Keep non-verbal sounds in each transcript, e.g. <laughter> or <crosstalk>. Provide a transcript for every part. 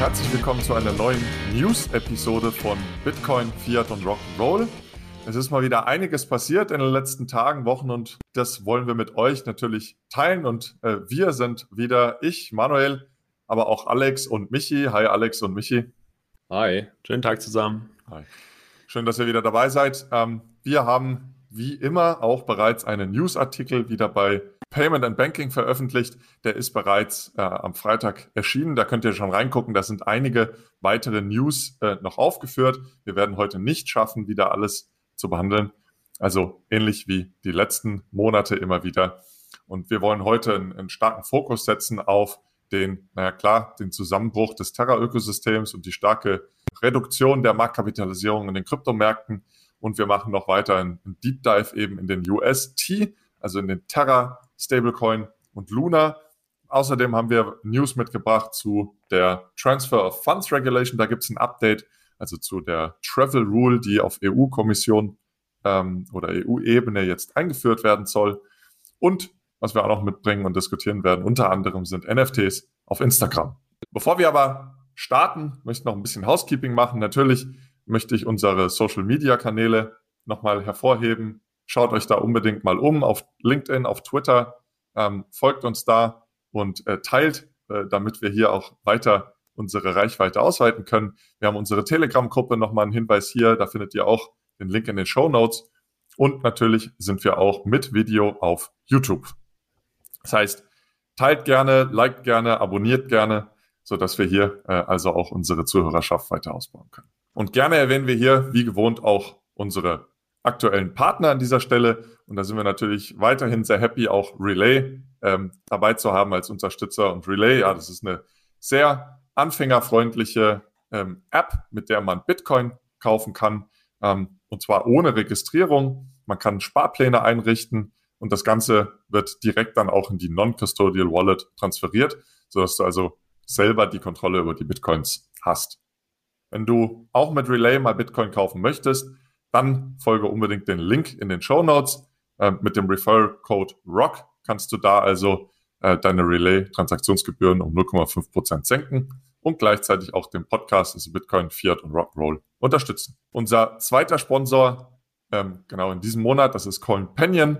Herzlich willkommen zu einer neuen News-Episode von Bitcoin, Fiat und Rock'n'Roll. Es ist mal wieder einiges passiert in den letzten Tagen, Wochen und das wollen wir mit euch natürlich teilen. Und äh, wir sind wieder ich, Manuel, aber auch Alex und Michi. Hi Alex und Michi. Hi, schönen Tag zusammen. Hi. Schön, dass ihr wieder dabei seid. Ähm, wir haben wie immer auch bereits einen Newsartikel wieder bei Payment and Banking veröffentlicht. Der ist bereits äh, am Freitag erschienen. Da könnt ihr schon reingucken. Da sind einige weitere News äh, noch aufgeführt. Wir werden heute nicht schaffen, wieder alles zu behandeln. Also ähnlich wie die letzten Monate immer wieder. Und wir wollen heute einen, einen starken Fokus setzen auf den, naja klar, den Zusammenbruch des Terra-Ökosystems und die starke Reduktion der Marktkapitalisierung in den Kryptomärkten. Und wir machen noch weiter einen Deep Dive eben in den UST, also in den Terra Stablecoin und Luna. Außerdem haben wir News mitgebracht zu der Transfer of Funds Regulation. Da gibt es ein Update, also zu der Travel Rule, die auf EU-Kommission ähm, oder EU-Ebene jetzt eingeführt werden soll. Und was wir auch noch mitbringen und diskutieren werden, unter anderem sind NFTs auf Instagram. Bevor wir aber starten, möchte ich noch ein bisschen Housekeeping machen. Natürlich möchte ich unsere Social-Media-Kanäle nochmal hervorheben. Schaut euch da unbedingt mal um auf LinkedIn, auf Twitter. Ähm, folgt uns da und äh, teilt, äh, damit wir hier auch weiter unsere Reichweite ausweiten können. Wir haben unsere Telegram-Gruppe, nochmal ein Hinweis hier, da findet ihr auch den Link in den Show Notes. Und natürlich sind wir auch mit Video auf YouTube. Das heißt, teilt gerne, liked gerne, abonniert gerne, so dass wir hier äh, also auch unsere Zuhörerschaft weiter ausbauen können. Und gerne erwähnen wir hier, wie gewohnt, auch unsere aktuellen Partner an dieser Stelle. Und da sind wir natürlich weiterhin sehr happy, auch Relay ähm, dabei zu haben als Unterstützer. Und Relay, ja, das ist eine sehr anfängerfreundliche ähm, App, mit der man Bitcoin kaufen kann. Ähm, und zwar ohne Registrierung. Man kann Sparpläne einrichten und das Ganze wird direkt dann auch in die Non-Custodial Wallet transferiert, sodass du also selber die Kontrolle über die Bitcoins hast. Wenn du auch mit Relay mal Bitcoin kaufen möchtest, dann folge unbedingt den Link in den Show Notes. Äh, mit dem Referral Code ROCK kannst du da also äh, deine Relay-Transaktionsgebühren um 0,5 Prozent senken und gleichzeitig auch den Podcast, also Bitcoin, Fiat und Rock'n'Roll unterstützen. Unser zweiter Sponsor, ähm, genau in diesem Monat, das ist CoinPanion.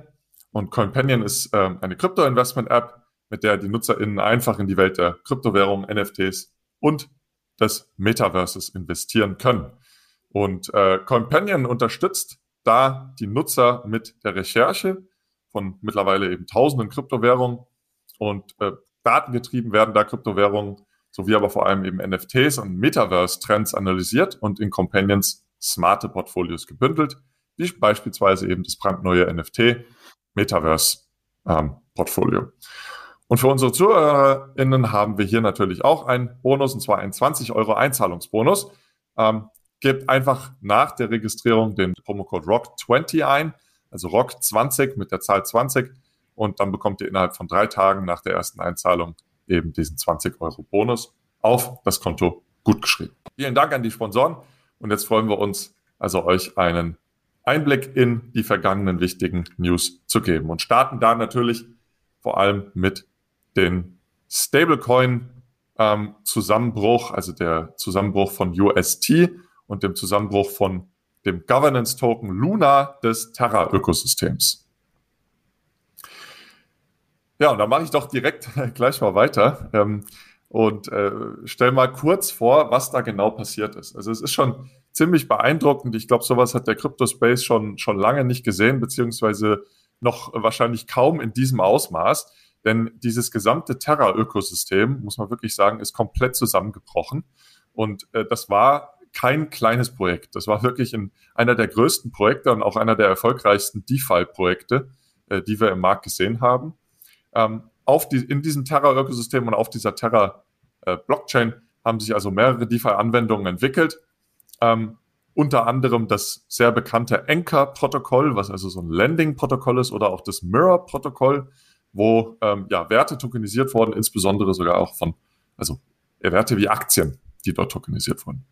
Und CoinPanion ist ähm, eine Krypto-Investment-App, mit der die NutzerInnen einfach in die Welt der Kryptowährungen, NFTs und des Metaverses investieren können. Und äh, Companion unterstützt da die Nutzer mit der Recherche von mittlerweile eben tausenden Kryptowährungen und äh, datengetrieben werden da Kryptowährungen sowie aber vor allem eben NFTs und Metaverse-Trends analysiert und in Companions smarte Portfolios gebündelt, wie beispielsweise eben das brandneue NFT Metaverse ähm. Und für unsere ZuhörerInnen haben wir hier natürlich auch einen Bonus, und zwar einen 20 Euro Einzahlungsbonus. Ähm, gebt einfach nach der Registrierung den Promocode ROCK20 ein, also ROCK20 mit der Zahl 20 und dann bekommt ihr innerhalb von drei Tagen nach der ersten Einzahlung eben diesen 20 Euro Bonus auf das Konto gutgeschrieben. Vielen Dank an die Sponsoren. Und jetzt freuen wir uns also euch einen Einblick in die vergangenen wichtigen News zu geben. Und starten da natürlich vor allem mit den Stablecoin ähm, Zusammenbruch, also der Zusammenbruch von UST und dem Zusammenbruch von dem Governance Token Luna des Terra-Ökosystems. Ja, und da mache ich doch direkt <laughs> gleich mal weiter ähm, und äh, stell mal kurz vor, was da genau passiert ist. Also es ist schon ziemlich beeindruckend. Ich glaube, sowas hat der Crypto-Space schon, schon lange nicht gesehen, beziehungsweise noch wahrscheinlich kaum in diesem Ausmaß. Denn dieses gesamte Terra-Ökosystem, muss man wirklich sagen, ist komplett zusammengebrochen. Und äh, das war kein kleines Projekt. Das war wirklich in einer der größten Projekte und auch einer der erfolgreichsten DeFi-Projekte, äh, die wir im Markt gesehen haben. Ähm, auf die, in diesem Terra-Ökosystem und auf dieser Terra-Blockchain äh, haben sich also mehrere DeFi-Anwendungen entwickelt. Ähm, unter anderem das sehr bekannte Anchor-Protokoll, was also so ein Landing-Protokoll ist, oder auch das Mirror-Protokoll, wo ähm, ja, Werte tokenisiert wurden, insbesondere sogar auch von, also Werte wie Aktien, die dort tokenisiert wurden.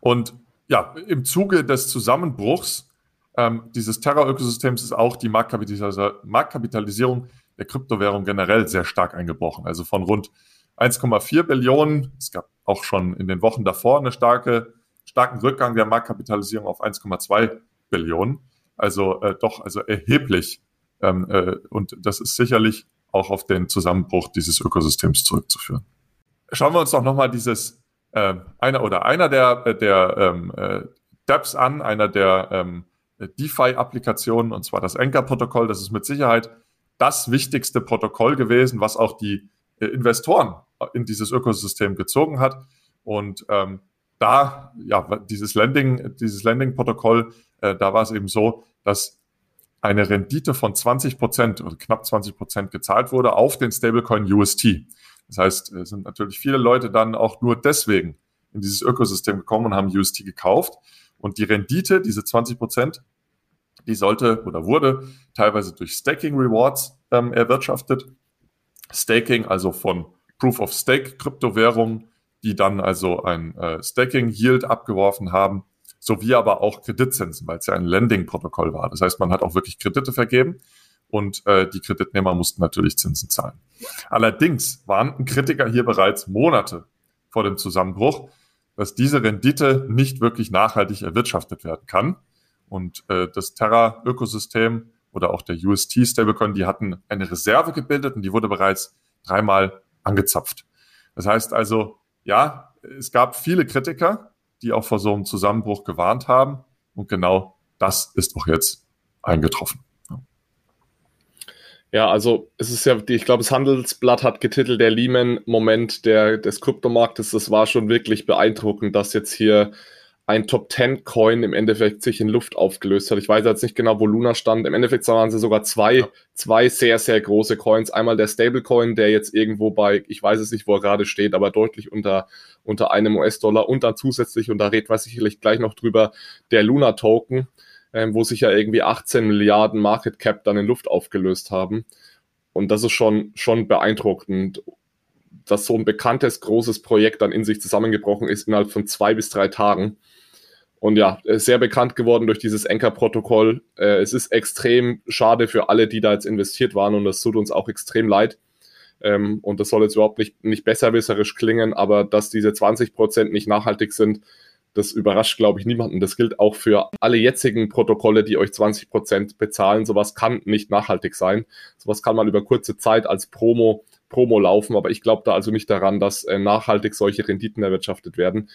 Und ja, im Zuge des Zusammenbruchs ähm, dieses Terra-Ökosystems ist auch die Marktkapitalis Marktkapitalisierung der Kryptowährung generell sehr stark eingebrochen. Also von rund 1,4 Billionen. Es gab auch schon in den Wochen davor eine starke, starken Rückgang der Marktkapitalisierung auf 1,2 Billionen. Also äh, doch, also erheblich. Ähm, äh, und das ist sicherlich auch auf den Zusammenbruch dieses Ökosystems zurückzuführen. Schauen wir uns doch nochmal dieses äh, einer oder einer der, der ähm, äh, DApps an, einer der ähm, DeFi-Applikationen, und zwar das Anchor-Protokoll. Das ist mit Sicherheit das wichtigste Protokoll gewesen, was auch die äh, Investoren in dieses Ökosystem gezogen hat. Und ähm, da, ja, dieses Landing, dieses Landing-Protokoll, äh, da war es eben so, dass eine Rendite von 20 Prozent oder knapp 20 Prozent gezahlt wurde auf den Stablecoin UST. Das heißt, es sind natürlich viele Leute dann auch nur deswegen in dieses Ökosystem gekommen und haben UST gekauft. Und die Rendite, diese 20 Prozent, die sollte oder wurde teilweise durch Staking Rewards ähm, erwirtschaftet. Staking, also von Proof of Stake Kryptowährungen, die dann also ein äh, Staking Yield abgeworfen haben, sowie aber auch Kreditzinsen, weil es ja ein Lending-Protokoll war. Das heißt, man hat auch wirklich Kredite vergeben und äh, die Kreditnehmer mussten natürlich Zinsen zahlen. Allerdings warnten Kritiker hier bereits Monate vor dem Zusammenbruch, dass diese Rendite nicht wirklich nachhaltig erwirtschaftet werden kann. Und äh, das Terra-Ökosystem oder auch der UST-Stablecoin, die hatten eine Reserve gebildet und die wurde bereits dreimal angezapft. Das heißt also, ja, es gab viele Kritiker, die auch vor so einem Zusammenbruch gewarnt haben. Und genau das ist auch jetzt eingetroffen. Ja, also es ist ja, ich glaube, das Handelsblatt hat getitelt, der Lehman-Moment des Kryptomarktes. Das war schon wirklich beeindruckend, dass jetzt hier ein Top 10 Coin im Endeffekt sich in Luft aufgelöst hat. Ich weiß jetzt nicht genau, wo Luna stand. Im Endeffekt waren sie sogar zwei, ja. zwei sehr, sehr große Coins. Einmal der Stablecoin, der jetzt irgendwo bei, ich weiß es nicht, wo er gerade steht, aber deutlich unter, unter einem US-Dollar und dann zusätzlich, und da reden wir sicherlich gleich noch drüber, der Luna Token, ähm, wo sich ja irgendwie 18 Milliarden Market Cap dann in Luft aufgelöst haben. Und das ist schon, schon beeindruckend dass so ein bekanntes, großes Projekt dann in sich zusammengebrochen ist innerhalb von zwei bis drei Tagen. Und ja, sehr bekannt geworden durch dieses Anchor-Protokoll. Äh, es ist extrem schade für alle, die da jetzt investiert waren und das tut uns auch extrem leid. Ähm, und das soll jetzt überhaupt nicht, nicht besserwisserisch klingen, aber dass diese 20 Prozent nicht nachhaltig sind, das überrascht, glaube ich, niemanden. Das gilt auch für alle jetzigen Protokolle, die euch 20 Prozent bezahlen. Sowas kann nicht nachhaltig sein. Sowas kann man über kurze Zeit als Promo, Promo laufen, aber ich glaube da also nicht daran, dass äh, nachhaltig solche Renditen erwirtschaftet werden.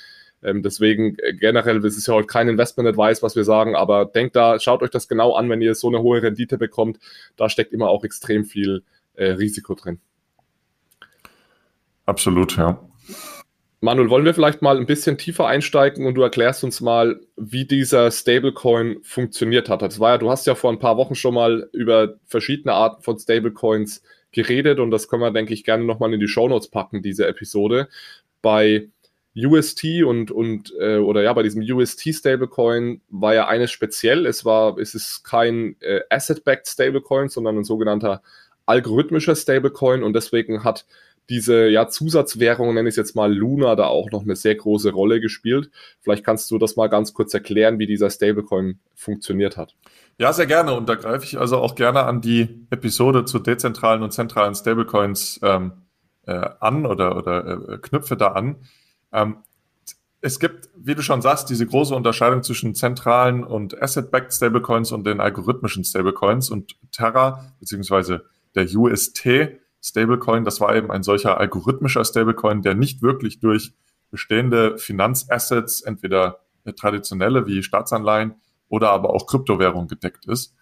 Ähm, deswegen äh, generell, es ist ja heute kein Investment-Advice, was wir sagen, aber denkt da, schaut euch das genau an, wenn ihr so eine hohe Rendite bekommt. Da steckt immer auch extrem viel äh, Risiko drin. Absolut, ja. Manuel, wollen wir vielleicht mal ein bisschen tiefer einsteigen und du erklärst uns mal, wie dieser Stablecoin funktioniert hat. Das war ja, du hast ja vor ein paar Wochen schon mal über verschiedene Arten von Stablecoins geredet und das können wir, denke ich, gerne nochmal in die Shownotes packen, diese Episode. Bei UST und, und äh, oder ja, bei diesem UST Stablecoin war ja eines speziell. Es war, es ist kein äh, Asset-Backed Stablecoin, sondern ein sogenannter algorithmischer Stablecoin und deswegen hat diese ja, Zusatzwährung, nenne ich es jetzt mal Luna, da auch noch eine sehr große Rolle gespielt. Vielleicht kannst du das mal ganz kurz erklären, wie dieser Stablecoin funktioniert hat. Ja, sehr gerne. Und da greife ich also auch gerne an die Episode zu dezentralen und zentralen Stablecoins ähm, äh, an oder, oder äh, knüpfe da an. Ähm, es gibt, wie du schon sagst, diese große Unterscheidung zwischen zentralen und Asset-Backed Stablecoins und den algorithmischen Stablecoins und Terra beziehungsweise der UST Stablecoin, das war eben ein solcher algorithmischer Stablecoin, der nicht wirklich durch bestehende Finanzassets, entweder traditionelle wie Staatsanleihen oder aber auch Kryptowährung gedeckt ist,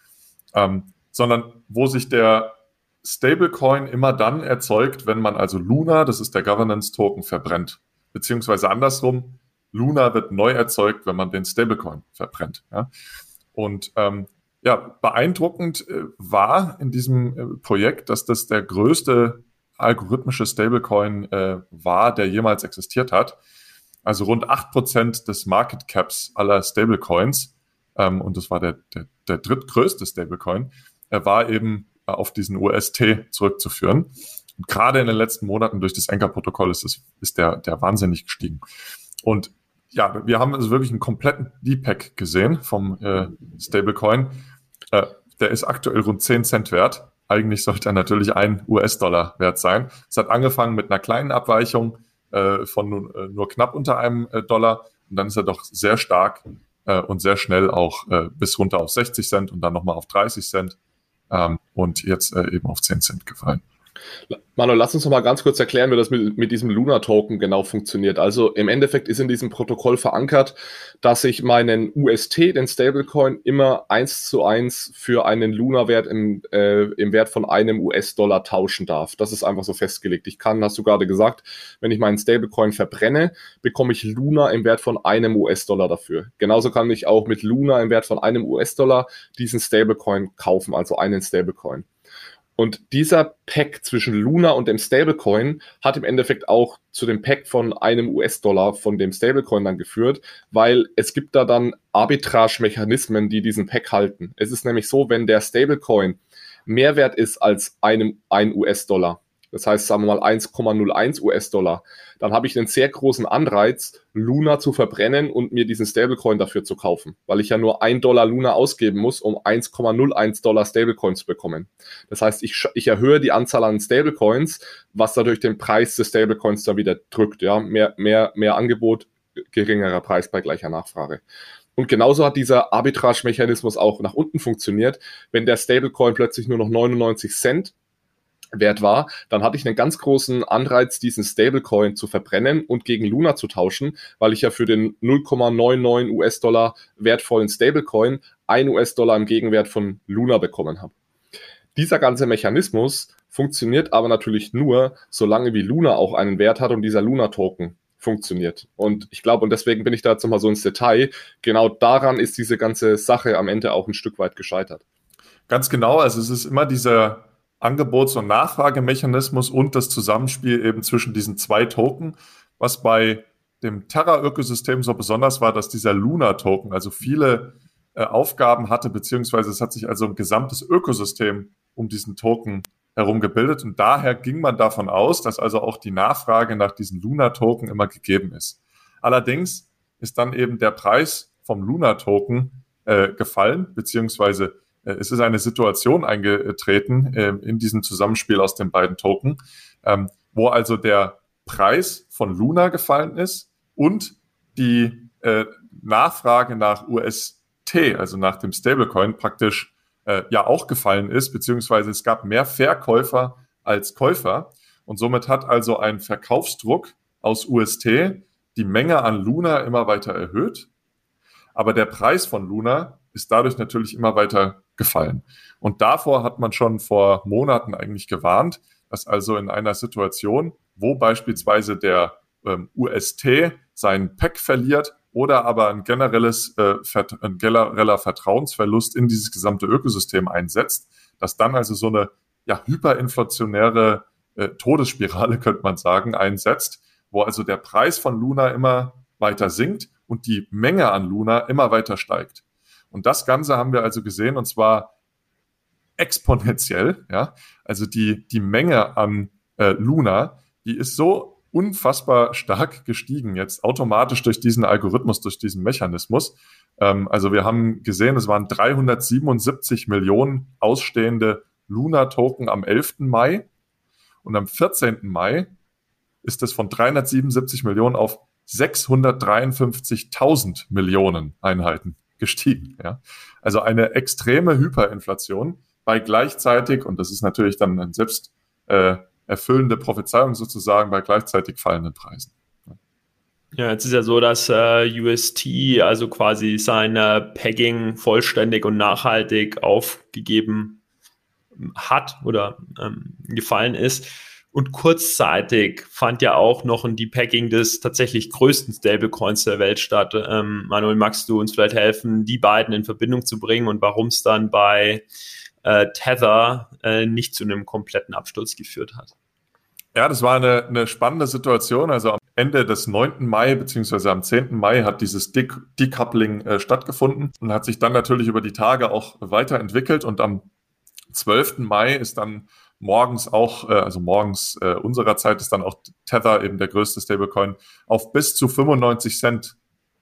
ähm, sondern wo sich der Stablecoin immer dann erzeugt, wenn man also Luna, das ist der Governance Token, verbrennt beziehungsweise andersrum, Luna wird neu erzeugt, wenn man den Stablecoin verbrennt. Ja? Und ähm, ja, beeindruckend äh, war in diesem äh, Projekt, dass das der größte algorithmische Stablecoin äh, war, der jemals existiert hat. Also rund acht Prozent des Market Caps aller Stablecoins, ähm, und das war der, der, der drittgrößte Stablecoin, er war eben auf diesen UST zurückzuführen. Und gerade in den letzten Monaten durch das Anchor-Protokoll ist, ist der, der wahnsinnig gestiegen. Und ja, wir haben also wirklich einen kompletten Deepak gesehen vom äh, Stablecoin. Äh, der ist aktuell rund 10 Cent wert. eigentlich sollte er natürlich ein US-Dollar wert sein. Es hat angefangen mit einer kleinen Abweichung äh, von äh, nur knapp unter einem äh, Dollar und dann ist er doch sehr stark äh, und sehr schnell auch äh, bis runter auf 60 Cent und dann nochmal auf 30 Cent ähm, und jetzt eben auf 10 Cent gefallen. Manuel, lass uns noch mal ganz kurz erklären, wie das mit, mit diesem Luna-Token genau funktioniert. Also im Endeffekt ist in diesem Protokoll verankert, dass ich meinen UST, den Stablecoin, immer eins zu eins für einen Luna-Wert im, äh, im Wert von einem US-Dollar tauschen darf. Das ist einfach so festgelegt. Ich kann, hast du gerade gesagt, wenn ich meinen Stablecoin verbrenne, bekomme ich Luna im Wert von einem US-Dollar dafür. Genauso kann ich auch mit Luna im Wert von einem US-Dollar diesen Stablecoin kaufen, also einen Stablecoin. Und dieser Pack zwischen Luna und dem Stablecoin hat im Endeffekt auch zu dem Pack von einem US-Dollar von dem Stablecoin dann geführt, weil es gibt da dann Arbitrage-Mechanismen, die diesen Pack halten. Es ist nämlich so, wenn der Stablecoin mehr wert ist als einem ein US-Dollar, das heißt, sagen wir mal 1,01 US-Dollar, dann habe ich einen sehr großen Anreiz, Luna zu verbrennen und mir diesen Stablecoin dafür zu kaufen, weil ich ja nur 1 Dollar Luna ausgeben muss, um 1,01 Dollar Stablecoin zu bekommen. Das heißt, ich, ich erhöhe die Anzahl an Stablecoins, was dadurch den Preis des Stablecoins dann wieder drückt. Ja, mehr, mehr, mehr Angebot, geringerer Preis bei gleicher Nachfrage. Und genauso hat dieser Arbitrage-Mechanismus auch nach unten funktioniert. Wenn der Stablecoin plötzlich nur noch 99 Cent wert war, dann hatte ich einen ganz großen Anreiz, diesen Stablecoin zu verbrennen und gegen Luna zu tauschen, weil ich ja für den 0,99 US-Dollar wertvollen Stablecoin ein US-Dollar im Gegenwert von Luna bekommen habe. Dieser ganze Mechanismus funktioniert aber natürlich nur, solange wie Luna auch einen Wert hat und dieser Luna-Token funktioniert. Und ich glaube, und deswegen bin ich da jetzt nochmal so ins Detail, genau daran ist diese ganze Sache am Ende auch ein Stück weit gescheitert. Ganz genau, also es ist immer dieser Angebots- und Nachfragemechanismus und das Zusammenspiel eben zwischen diesen zwei Token, was bei dem Terra-Ökosystem so besonders war, dass dieser Luna-Token also viele äh, Aufgaben hatte, beziehungsweise es hat sich also ein gesamtes Ökosystem um diesen Token herum gebildet und daher ging man davon aus, dass also auch die Nachfrage nach diesen Luna-Token immer gegeben ist. Allerdings ist dann eben der Preis vom Luna-Token äh, gefallen, beziehungsweise es ist eine Situation eingetreten äh, in diesem Zusammenspiel aus den beiden Token, ähm, wo also der Preis von Luna gefallen ist und die äh, Nachfrage nach UST, also nach dem Stablecoin, praktisch ja auch gefallen ist, beziehungsweise es gab mehr Verkäufer als Käufer. Und somit hat also ein Verkaufsdruck aus UST die Menge an Luna immer weiter erhöht. Aber der Preis von Luna ist dadurch natürlich immer weiter gefallen. Und davor hat man schon vor Monaten eigentlich gewarnt, dass also in einer Situation, wo beispielsweise der ähm, UST seinen Pack verliert oder aber ein generelles, äh, ein genereller Vertrauensverlust in dieses gesamte Ökosystem einsetzt, dass dann also so eine ja, hyperinflationäre äh, Todesspirale, <laughs> könnte man sagen, einsetzt, wo also der Preis von Luna immer weiter sinkt und die Menge an Luna immer weiter steigt. Und das Ganze haben wir also gesehen und zwar exponentiell. Ja? Also die, die Menge an äh, Luna, die ist so unfassbar stark gestiegen jetzt automatisch durch diesen Algorithmus, durch diesen Mechanismus. Ähm, also wir haben gesehen, es waren 377 Millionen ausstehende Luna-Token am 11. Mai und am 14. Mai ist es von 377 Millionen auf 653.000 Millionen Einheiten gestiegen. Ja? Also eine extreme Hyperinflation bei gleichzeitig, und das ist natürlich dann eine selbst äh, erfüllende Prophezeiung sozusagen, bei gleichzeitig fallenden Preisen. Ja, jetzt ist ja so, dass äh, UST also quasi sein äh, Pegging vollständig und nachhaltig aufgegeben hat oder ähm, gefallen ist. Und kurzzeitig fand ja auch noch ein Depacking des tatsächlich größten Stablecoins der Welt statt. Ähm, Manuel, magst du uns vielleicht helfen, die beiden in Verbindung zu bringen und warum es dann bei äh, Tether äh, nicht zu einem kompletten Absturz geführt hat? Ja, das war eine, eine spannende Situation. Also am Ende des 9. Mai beziehungsweise am 10. Mai hat dieses De Decoupling äh, stattgefunden und hat sich dann natürlich über die Tage auch weiterentwickelt und am 12. Mai ist dann morgens auch, äh, also morgens äh, unserer Zeit ist dann auch Tether eben der größte Stablecoin, auf bis zu 95 Cent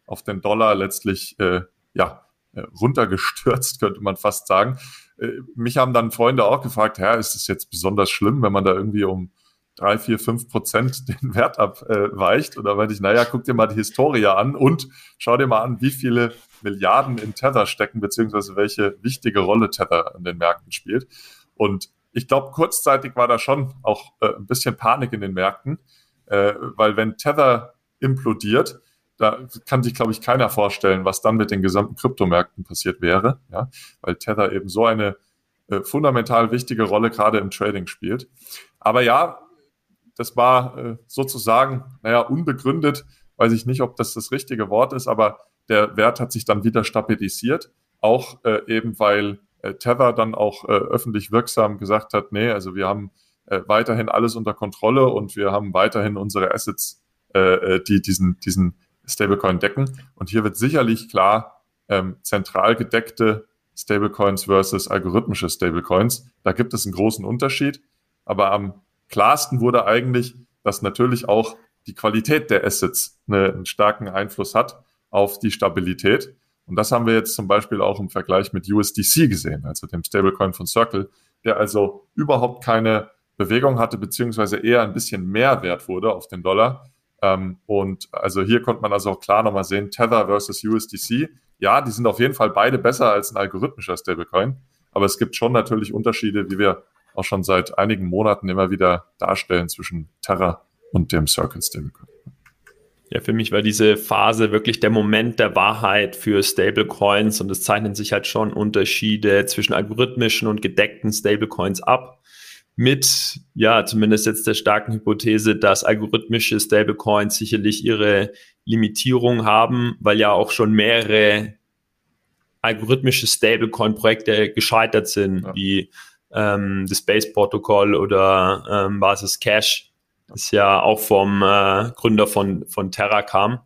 auf den Dollar letztlich äh, ja, äh, runtergestürzt, <laughs> könnte man fast sagen. äh, mich haben dann Freunde auch gefragt, ja, ist es jetzt besonders schlimm, wenn man da irgendwie um drei, vier, fünf Prozent <laughs> den Wert abweicht? Oder meinte ich, naja, guck dir mal die Historie an und schau dir mal an, wie viele Milliarden in Tether stecken, beziehungsweise welche wichtige Rolle Tether in den Märkten spielt. Und ich glaube, kurzzeitig war da schon auch äh, ein bisschen Panik in den Märkten, äh, weil wenn Tether implodiert, da kann sich, glaube ich, keiner vorstellen, was dann mit den gesamten Kryptomärkten passiert wäre, ja, weil Tether eben so eine äh, fundamental wichtige Rolle gerade im Trading spielt. Aber ja, das war äh, sozusagen, naja, unbegründet, weiß ich nicht, ob das das richtige Wort ist, aber der Wert hat sich dann wieder stabilisiert, auch äh, eben weil äh, Tether dann auch äh, öffentlich wirksam gesagt hat, nee, also wir haben äh, weiterhin alles unter Kontrolle und wir haben weiterhin unsere Assets, äh, äh die diesen, diesen Stablecoin decken. Und hier wird sicherlich klar ähm, zentral gedeckte Stablecoins versus algorithmische Stablecoins. Da gibt es einen großen Unterschied. Aber am klarsten wurde eigentlich, dass natürlich auch die Qualität der Assets eine, einen starken Einfluss hat auf die Stabilität. Und das haben wir jetzt zum Beispiel auch im Vergleich mit USDC gesehen, also dem Stablecoin von Circle, der also überhaupt keine Bewegung hatte, beziehungsweise eher ein bisschen mehr wert wurde auf den Dollar. Ähm, und also hier konnte man also auch klar nochmal sehen, Tether versus USDC. Ja, die sind auf jeden Fall beide besser als ein algorithmischer Stablecoin. Aber es gibt schon natürlich Unterschiede, wie wir auch schon seit einigen Monaten immer wieder darstellen zwischen Terra und dem Circle Stablecoin. Ja, für mich war diese Phase wirklich der Moment der Wahrheit für Stablecoins und es zeichnen sich halt schon Unterschiede zwischen algorithmischen und gedeckten Stablecoins ab mit, ja, zumindest jetzt der starken Hypothese, dass algorithmische Stablecoins sicherlich ihre Limitierung haben, weil ja auch schon mehrere algorithmische Stablecoin-Projekte gescheitert sind, ja. wie ähm, das Base-Protokoll oder ähm, Basis Cash, das ja auch vom äh, Gründer von, von Terra kam.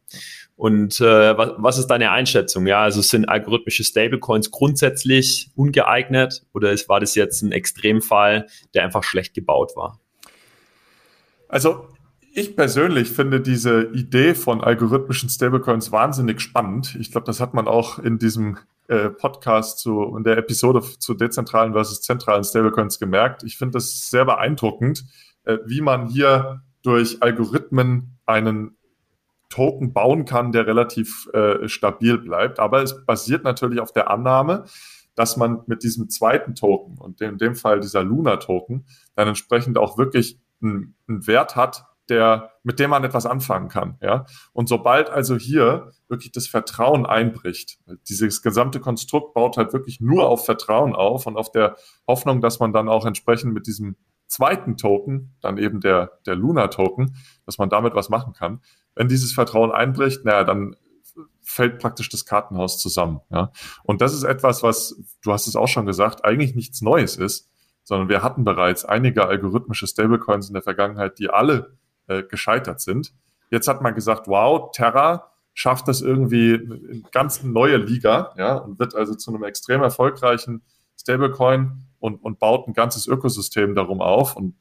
Und äh, was, was ist deine Einschätzung? Ja, also sind algorithmische Stablecoins grundsätzlich ungeeignet oder ist, war das jetzt ein Extremfall, der einfach schlecht gebaut war? Also ich persönlich finde diese Idee von algorithmischen Stablecoins wahnsinnig spannend. Ich glaube, das hat man auch in diesem äh, Podcast zu, in der Episode zu dezentralen versus zentralen Stablecoins gemerkt. Ich finde das sehr beeindruckend, äh, wie man hier durch Algorithmen einen Token bauen kann, der relativ äh, stabil bleibt. Aber es basiert natürlich auf der Annahme, dass man mit diesem zweiten Token und in dem Fall dieser Luna-Token dann entsprechend auch wirklich einen, einen Wert hat, der, mit dem man etwas anfangen kann. Ja? Und sobald also hier wirklich das Vertrauen einbricht, dieses gesamte Konstrukt baut halt wirklich nur auf Vertrauen auf und auf der Hoffnung, dass man dann auch entsprechend mit diesem zweiten Token, dann eben der, der Luna-Token, dass man damit was machen kann. Wenn dieses Vertrauen einbricht, naja, dann fällt praktisch das Kartenhaus zusammen. Ja? Und das ist etwas, was, du hast es auch schon gesagt, eigentlich nichts Neues ist, sondern wir hatten bereits einige algorithmische Stablecoins in der Vergangenheit, die alle äh, gescheitert sind. Jetzt hat man gesagt, wow, Terra schafft das irgendwie in ganz neue Liga, ja, und wird also zu einem extrem erfolgreichen Stablecoin und, und baut ein ganzes Ökosystem darum auf. Und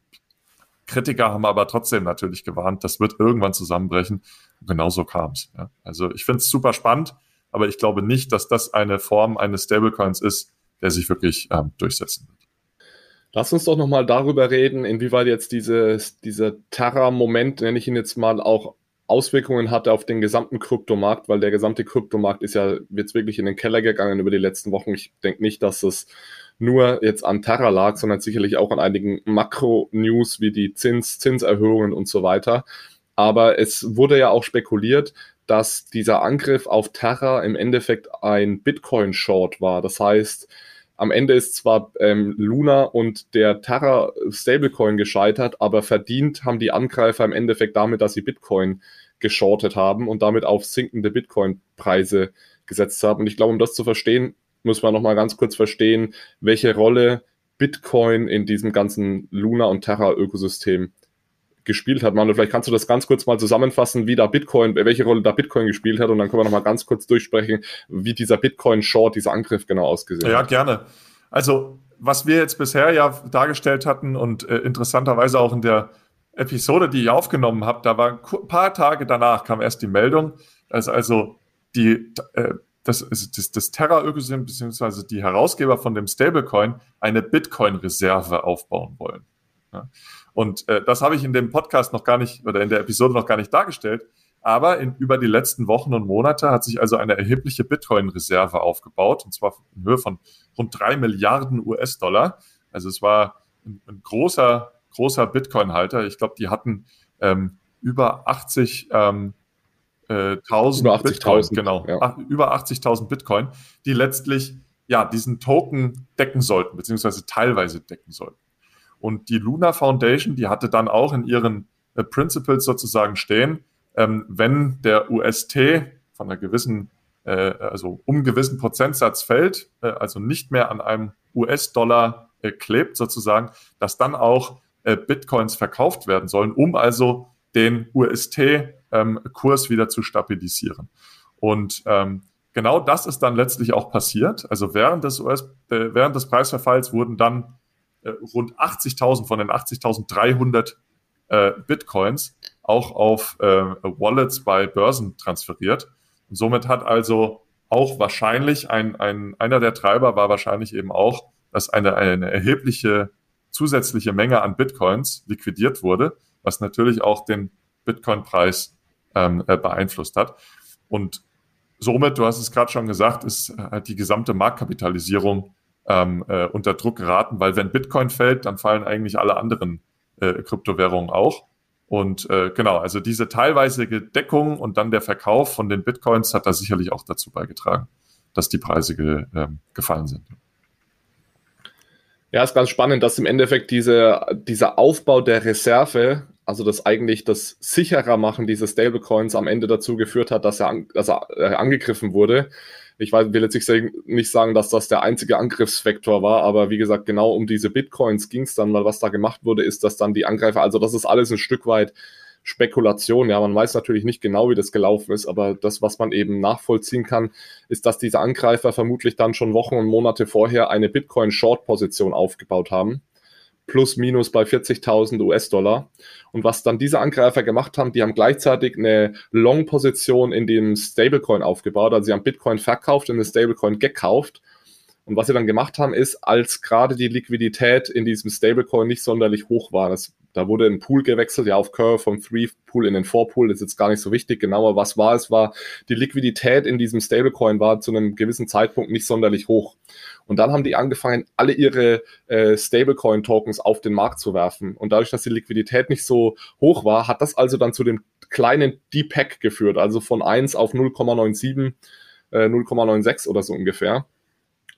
Kritiker haben aber trotzdem natürlich gewarnt, das wird irgendwann zusammenbrechen. Und genauso kam es. Ja. Also ich finde es super spannend, aber ich glaube nicht, dass das eine Form eines Stablecoins ist, der sich wirklich ähm, durchsetzen wird. Lass uns doch nochmal darüber reden, inwieweit jetzt dieses, dieser Terra-Moment, nenne ich ihn jetzt mal, auch Auswirkungen hatte auf den gesamten Kryptomarkt, weil der gesamte Kryptomarkt ist ja jetzt wirklich in den Keller gegangen über die letzten Wochen. Ich denke nicht, dass es nur jetzt an Terra lag, sondern sicherlich auch an einigen Makro-News wie die Zins, Zinserhöhungen und so weiter. Aber es wurde ja auch spekuliert, dass dieser Angriff auf Terra im Endeffekt ein Bitcoin-Short war. Das heißt, am Ende ist zwar ähm, Luna und der Terra Stablecoin gescheitert, aber verdient haben die Angreifer im Endeffekt damit, dass sie Bitcoin geschortet haben und damit auf sinkende Bitcoin-Preise gesetzt haben. Und ich glaube, um das zu verstehen, muss man nochmal ganz kurz verstehen, welche Rolle Bitcoin in diesem ganzen Luna- und Terra-Ökosystem gespielt hat. Manu, vielleicht kannst du das ganz kurz mal zusammenfassen, wie da Bitcoin, welche Rolle da Bitcoin gespielt hat und dann können wir nochmal ganz kurz durchsprechen, wie dieser Bitcoin-Short, dieser Angriff genau ausgesehen ja, hat. Ja, gerne. Also, was wir jetzt bisher ja dargestellt hatten und äh, interessanterweise auch in der Episode, die ich aufgenommen habe, da war ein paar Tage danach kam erst die Meldung, dass also die äh, das, das, das Terra-Ökosystem beziehungsweise die Herausgeber von dem Stablecoin eine Bitcoin-Reserve aufbauen wollen. Ja. Und äh, das habe ich in dem Podcast noch gar nicht oder in der Episode noch gar nicht dargestellt. Aber in, über die letzten Wochen und Monate hat sich also eine erhebliche Bitcoin-Reserve aufgebaut, und zwar in Höhe von rund drei Milliarden US-Dollar. Also es war ein, ein großer, großer Bitcoin-Halter. Ich glaube, die hatten ähm, über 80 ähm, äh, 1000 über 80 Bitcoin, genau, ja. über 80.000 Bitcoin, die letztlich ja diesen Token decken sollten, beziehungsweise teilweise decken sollten. Und die Luna Foundation, die hatte dann auch in ihren äh, Principles sozusagen stehen, ähm, wenn der UST von einer gewissen, äh, also um einen gewissen Prozentsatz fällt, äh, also nicht mehr an einem US-Dollar äh, klebt sozusagen, dass dann auch äh, Bitcoins verkauft werden sollen, um also den UST-Kurs ähm, wieder zu stabilisieren. Und ähm, genau das ist dann letztlich auch passiert. Also während des US, äh, während des Preisverfalls wurden dann äh, rund 80.000 von den 80.300 äh, Bitcoins auch auf äh, Wallets bei Börsen transferiert. Und somit hat also auch wahrscheinlich ein, ein, einer der Treiber war wahrscheinlich eben auch, dass eine, eine erhebliche zusätzliche Menge an Bitcoins liquidiert wurde, was natürlich auch den Bitcoin-Preis ähm, äh, beeinflusst hat. Und somit, du hast es gerade schon gesagt, ist halt die gesamte Marktkapitalisierung ähm, äh, unter Druck geraten, weil wenn Bitcoin fällt, dann fallen eigentlich alle anderen äh, Kryptowährungen auch. Und äh, genau, also diese teilweise Deckung und dann der Verkauf von den Bitcoins hat da sicherlich auch dazu beigetragen, dass die Preise ge, äh, gefallen sind. Ja, ist ganz spannend, dass im Endeffekt diese, dieser Aufbau der Reserve, also das eigentlich das sicherer machen dieser Stablecoins am Ende dazu geführt hat, dass er, dass er äh, angegriffen wurde. Ich weiß, will jetzt nicht sagen, dass das der einzige Angriffsvektor war, aber wie gesagt, genau um diese Bitcoins ging es dann, weil was da gemacht wurde, ist, dass dann die Angreifer, also das ist alles ein Stück weit Spekulation. Ja, man weiß natürlich nicht genau, wie das gelaufen ist, aber das, was man eben nachvollziehen kann, ist, dass diese Angreifer vermutlich dann schon Wochen und Monate vorher eine Bitcoin-Short-Position aufgebaut haben. Plus minus bei 40.000 US-Dollar. Und was dann diese Angreifer gemacht haben, die haben gleichzeitig eine Long-Position in dem Stablecoin aufgebaut. Also sie haben Bitcoin verkauft und eine Stablecoin gekauft. Und was sie dann gemacht haben, ist, als gerade die Liquidität in diesem Stablecoin nicht sonderlich hoch war, das da wurde ein Pool gewechselt, ja, auf Curve vom 3-Pool in den 4-Pool, das ist jetzt gar nicht so wichtig. Genauer, was war es, war, die Liquidität in diesem Stablecoin war zu einem gewissen Zeitpunkt nicht sonderlich hoch. Und dann haben die angefangen, alle ihre äh, Stablecoin-Tokens auf den Markt zu werfen. Und dadurch, dass die Liquidität nicht so hoch war, hat das also dann zu dem kleinen Depack geführt, also von 1 auf 0,97, äh, 0,96 oder so ungefähr.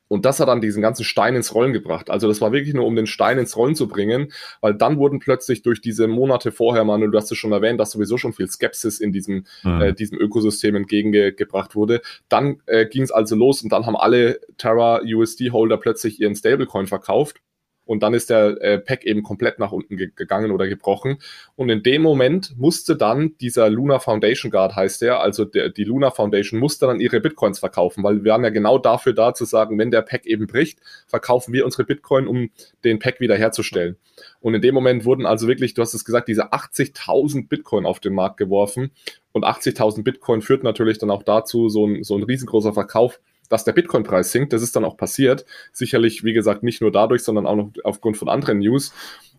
Und das hat dann diesen ganzen Stein ins Rollen gebracht. Also das war wirklich nur, um den Stein ins Rollen zu bringen, weil dann wurden plötzlich durch diese Monate vorher, Manuel, du hast es schon erwähnt, dass sowieso schon viel Skepsis in diesem, mhm. äh, diesem Ökosystem entgegengebracht wurde. Dann äh, ging es also los und dann haben alle Terra USD-Holder plötzlich ihren Stablecoin verkauft und dann ist der äh, Pack eben komplett nach unten ge gegangen oder gebrochen. Und in dem Moment musste dann dieser Luna Foundation Guard, heißt der, also der, die Luna Foundation musste dann ihre Bitcoins verkaufen, weil wir waren ja genau dafür da zu sagen, wenn der Pack eben bricht, verkaufen wir unsere Bitcoin, um den Pack wiederherzustellen. Und in dem Moment wurden also wirklich, du hast es gesagt, diese 80.000 Bitcoin auf den Markt geworfen. Und 80.000 Bitcoin führt natürlich dann auch dazu, so ein, so ein riesengroßer Verkauf dass der Bitcoin-Preis sinkt. Das ist dann auch passiert. Sicherlich, wie gesagt, nicht nur dadurch, sondern auch noch aufgrund von anderen News.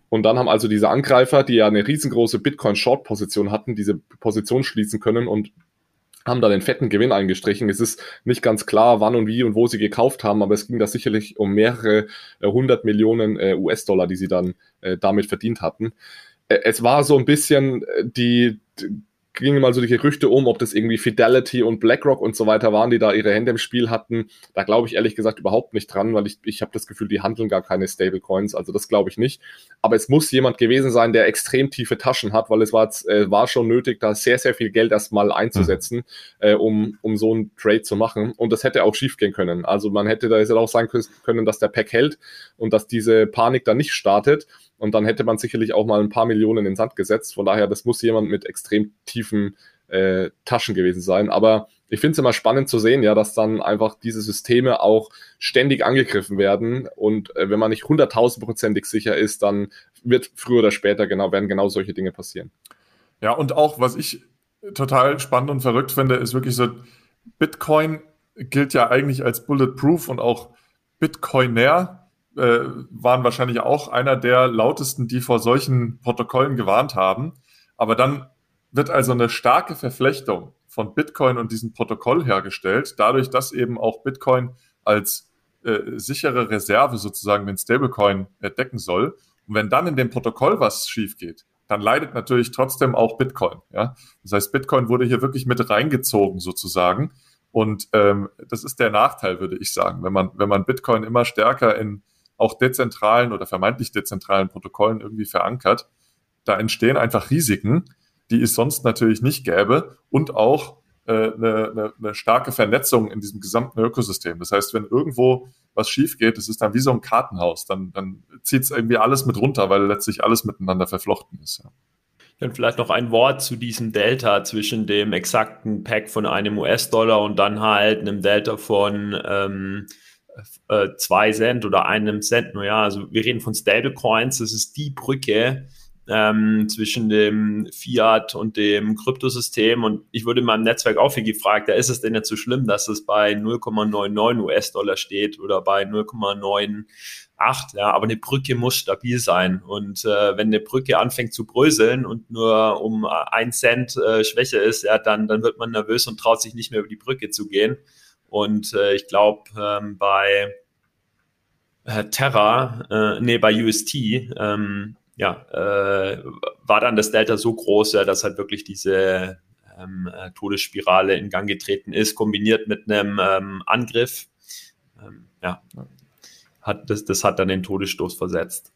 Und dann haben also diese Angreifer, die ja eine riesengroße Bitcoin-Short-Position hatten, diese Position schließen können und haben da den fetten Gewinn eingestrichen. Es ist nicht ganz klar, wann und wie und wo sie gekauft haben, aber es ging da sicherlich um mehrere äh, hundert äh, Millionen äh, US-Dollar, die sie dann äh, damit verdient hatten. Äh, es war so ein bisschen äh, die, gingen mal so die Gerüchte um, ob das irgendwie Fidelity und BlackRock und so weiter waren, die da ihre Hände im Spiel hatten. Da glaube ich ehrlich gesagt überhaupt nicht dran, weil ich, ich habe das Gefühl, die handeln gar keine Stablecoins. Also das glaube ich nicht. Aber es muss jemand gewesen sein, der extrem tiefe Taschen hat, weil es war, äh, war schon nötig, da sehr, sehr viel Geld erstmal einzusetzen, mhm. äh, um, um so einen Trade zu machen. Und das hätte auch schief gehen können. Also man hätte da jetzt auch sagen können, dass der Pack hält und dass diese Panik dann nicht startet. Und dann hätte man sicherlich auch mal ein paar Millionen in den Sand gesetzt. Von daher, das muss jemand mit extrem tiefen äh, Taschen gewesen sein. Aber ich finde es immer spannend zu sehen, ja, dass dann einfach diese Systeme auch ständig angegriffen werden. Und äh, wenn man nicht hunderttausendprozentig sicher ist, dann wird früher oder später genau, werden genau solche Dinge passieren. Ja, und auch, was ich total spannend und verrückt finde, ist wirklich so, Bitcoin gilt ja eigentlich als bulletproof und auch Bitcoiner äh, waren wahrscheinlich auch einer der lautesten, die vor solchen Protokollen gewarnt haben. Aber dann wird also eine starke Verflechtung von Bitcoin und diesem Protokoll hergestellt, dadurch, dass eben auch Bitcoin als äh, sichere Reserve sozusagen den Stablecoin äh, decken soll. Und wenn dann in dem Protokoll was schief geht, dann leidet natürlich trotzdem auch Bitcoin. Ja? Das heißt, Bitcoin wurde hier wirklich mit reingezogen sozusagen. Und ähm, das ist der Nachteil, würde ich sagen, wenn man, wenn man Bitcoin immer stärker in auch dezentralen oder vermeintlich dezentralen Protokollen irgendwie verankert, da entstehen einfach Risiken, die es sonst natürlich nicht gäbe und auch äh, eine, eine, eine starke Vernetzung in diesem gesamten Ökosystem. Das heißt, wenn irgendwo was schief geht, das ist dann wie so ein Kartenhaus, dann, dann zieht es irgendwie alles mit runter, weil letztlich alles miteinander verflochten ist. Ja. Und vielleicht noch ein Wort zu diesem Delta zwischen dem exakten Pack von einem US-Dollar und dann halt einem Delta von ähm, äh, zwei Cent oder einem Cent. Naja, also wir reden von Stablecoins. Das ist die Brücke ähm, zwischen dem Fiat und dem Kryptosystem. Und ich wurde in meinem Netzwerk auch viel gefragt, ja, ist es denn jetzt so schlimm, dass es bei 0,99 US-Dollar steht oder bei 0,9 acht, ja, aber eine Brücke muss stabil sein. Und äh, wenn eine Brücke anfängt zu bröseln und nur um ein Cent äh, Schwäche ist, ja, dann, dann wird man nervös und traut sich nicht mehr über die Brücke zu gehen. Und äh, ich glaube, ähm, bei äh, Terra, äh, nee, bei UST, ähm, ja, äh, war dann das Delta so groß, ja, dass halt wirklich diese ähm, äh, Todesspirale in Gang getreten ist, kombiniert mit einem ähm, Angriff. Ähm, ja, hat das, das hat dann den Todesstoß versetzt.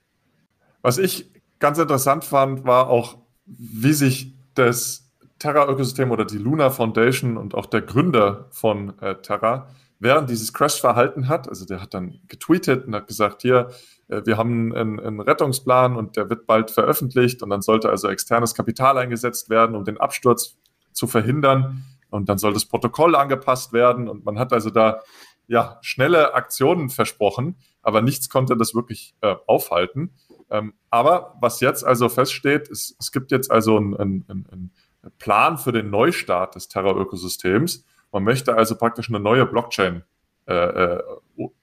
Was ich ganz interessant fand, war auch, wie sich das Terra-Ökosystem oder die Luna Foundation und auch der Gründer von äh, Terra während dieses Crash verhalten hat. Also der hat dann getweetet und hat gesagt, hier, äh, wir haben einen, einen, Rettungsplan und der wird bald veröffentlicht und dann sollte also externes Kapital eingesetzt werden, um den Absturz zu verhindern. Und dann soll das Protokoll angepasst werden und man hat also da ja schnelle Aktionen versprochen aber nichts konnte das wirklich äh, aufhalten. Ähm, aber was jetzt also feststeht, ist, es gibt jetzt also einen ein, ein Plan für den Neustart des Terra-Ökosystems. Man möchte also praktisch eine neue Blockchain äh, äh,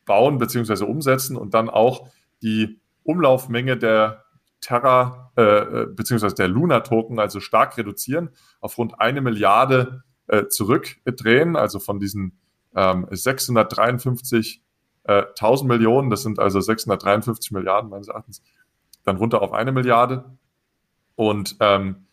bauen bzw. umsetzen und dann auch die Umlaufmenge der Terra äh, äh bzw. der Luna-Token also stark reduzieren, auf rund eine Milliarde äh, zurückdrehen, also von diesen ähm, 653 äh, 1000 Millionen, das sind also 653 Milliarden meines Erachtens, dann runter auf eine Milliarde. Und ähm,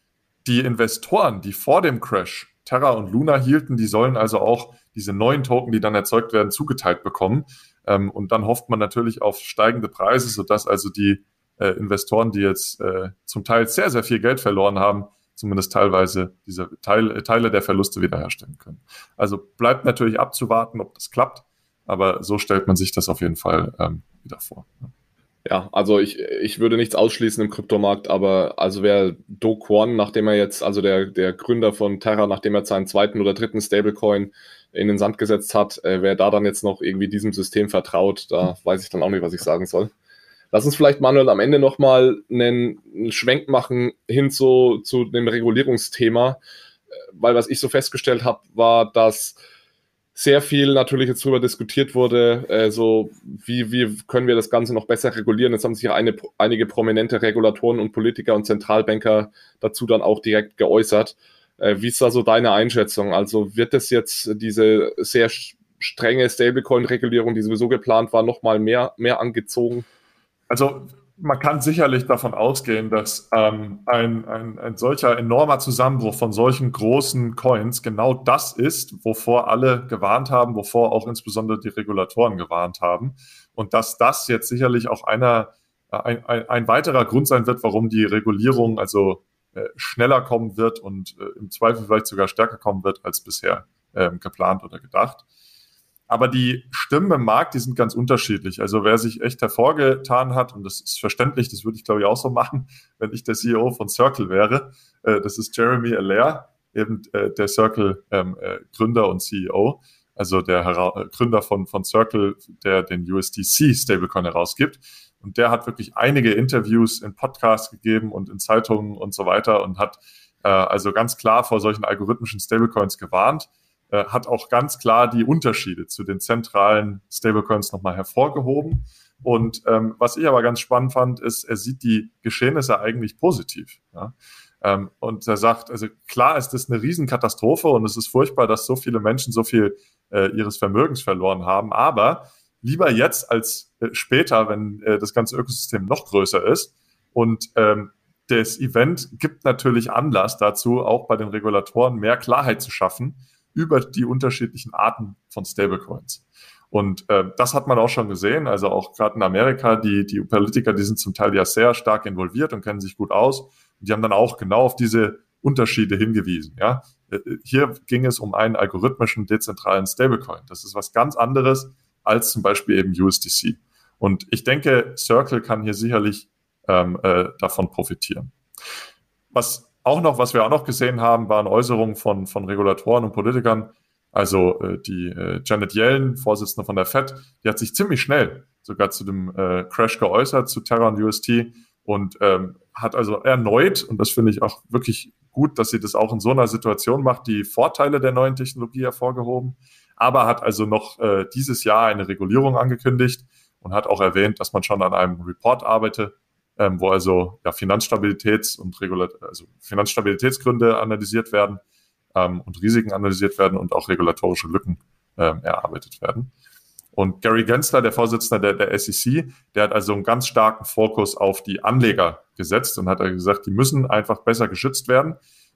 die Investoren, die vor dem Crash Terra und Luna hielten, die sollen also auch diese neuen Token, die dann erzeugt werden, zugeteilt bekommen. Ähm, und dann hofft man natürlich auf steigende Preise, sodass also die äh, Investoren, die jetzt äh, zum Teil sehr, sehr viel Geld verloren haben, zumindest teilweise diese Teil, Teile der Verluste wiederherstellen können. Also bleibt natürlich abzuwarten, ob das klappt. Aber so stellt man sich das auf jeden Fall ähm, wieder vor. Ja, also ich, ich würde nichts ausschließen im Kryptomarkt, aber also wer Do Kwon, nachdem er jetzt, also der, der Gründer von Terra, nachdem er seinen zweiten oder dritten Stablecoin in den Sand gesetzt hat, äh, wer da dann jetzt noch irgendwie diesem System vertraut, da weiß ich dann auch nicht, was ich sagen soll. Lass uns vielleicht, Manuel, am Ende nochmal einen, einen Schwenk machen hin zu, zu dem Regulierungsthema, äh, weil was ich so festgestellt habe, war, dass sehr viel natürlich jetzt darüber diskutiert wurde, äh, so wie, wie können wir das Ganze noch besser regulieren. Jetzt haben sich eine, einige prominente Regulatoren und Politiker und Zentralbanker dazu dann auch direkt geäußert. Äh, wie ist da so deine Einschätzung? Also wird es jetzt diese sehr strenge Stablecoin-Regulierung, die sowieso geplant war, nochmal mehr, mehr angezogen? Also man kann sicherlich davon ausgehen, dass ähm, ein, ein, ein solcher enormer Zusammenbruch von solchen großen Coins genau das ist, wovor alle gewarnt haben, wovor auch insbesondere die Regulatoren gewarnt haben. Und dass das jetzt sicherlich auch einer, äh, ein, ein, ein weiterer Grund sein wird, warum die Regulierung also äh, schneller kommen wird und äh, im Zweifel vielleicht sogar stärker kommen wird als bisher äh, geplant oder gedacht. Aber die Stimmen im Markt, die sind ganz unterschiedlich. Also wer sich echt hervorgetan hat, und das ist verständlich, das würde ich glaube ich auch so machen, <laughs> wenn ich der CEO von Circle wäre, äh, das ist Jeremy Allaire, eben äh, der Circle-Gründer ähm, äh, und CEO, also der Hera äh, Gründer von, von Circle, der den USDC Stablecoin herausgibt. Und der hat wirklich einige Interviews in Podcasts gegeben und in Zeitungen und so weiter und hat äh, also ganz klar vor solchen algorithmischen Stablecoins gewarnt äh, hat auch ganz klar die Unterschiede zu den zentralen Stablecoins nochmal hervorgehoben. Und ähm, was ich aber ganz spannend fand, ist, er sieht die Geschehnisse eigentlich positiv. Ja? Ähm, und er sagt, also klar ist das eine Riesenkatastrophe und es ist furchtbar, dass so viele Menschen so viel äh, ihres Vermögens verloren haben. Aber lieber jetzt als äh, später, wenn äh, das ganze Ökosystem noch größer ist. Und ähm, das Event gibt natürlich Anlass dazu, auch bei den Regulatoren mehr Klarheit zu schaffen über die unterschiedlichen Arten von Stablecoins. Und äh, das hat man auch schon gesehen. Also auch gerade in Amerika, die, die Politiker, die sind zum Teil ja sehr stark involviert und kennen sich gut aus. Und die haben dann auch genau auf diese Unterschiede hingewiesen. Ja, äh, hier ging es um einen algorithmischen dezentralen Stablecoin. Das ist was ganz anderes als zum Beispiel eben USDC. Und ich denke, Circle kann hier sicherlich ähm, äh, davon profitieren. Was auch noch, was wir auch noch gesehen haben, waren Äußerungen von, von Regulatoren und Politikern, also äh, die äh, Janet Yellen, Vorsitzende von der Fed, die hat sich ziemlich schnell sogar zu dem äh, Crash geäußert, zu Terra und UST und ähm, hat also erneut, und das finde ich auch wirklich gut, dass sie das auch in so einer Situation macht, die Vorteile der neuen Technologie hervorgehoben, aber hat also noch äh, dieses Jahr eine Regulierung angekündigt und hat auch erwähnt, dass man schon an einem Report arbeite, ähm, wo also ja, Finanzstabilitäts- und Regulat also Finanzstabilitätsgründe analysiert werden ähm, und Risiken analysiert werden und auch regulatorische Lücken ähm, erarbeitet werden. Und Gary Gensler, der Vorsitzende der, der SEC, der hat also einen ganz starken Fokus auf die Anleger gesetzt und hat gesagt, die müssen einfach besser geschützt werden.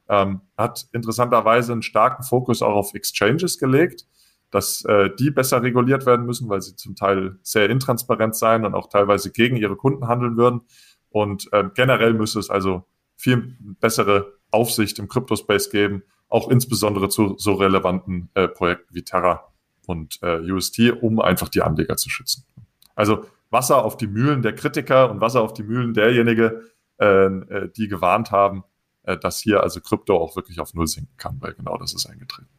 Ähm, hat interessanterweise einen starken Fokus auch auf Exchanges gelegt, dass äh, die besser reguliert werden müssen, weil sie zum Teil sehr intransparent sein und auch teilweise gegen ihre Kunden handeln würden. Und äh, generell müsste es also viel bessere Aufsicht im Crypto-Space geben auch insbesondere zu so relevanten äh, Projekten wie Terra und äh, UST, um einfach die Anleger zu schützen. Also Wasser auf die Mühlen der Kritiker und Wasser auf die Mühlen derjenige, äh, äh, die gewarnt haben, äh, dass hier also Krypto auch wirklich auf Null sinken kann, weil genau das ist eingetreten.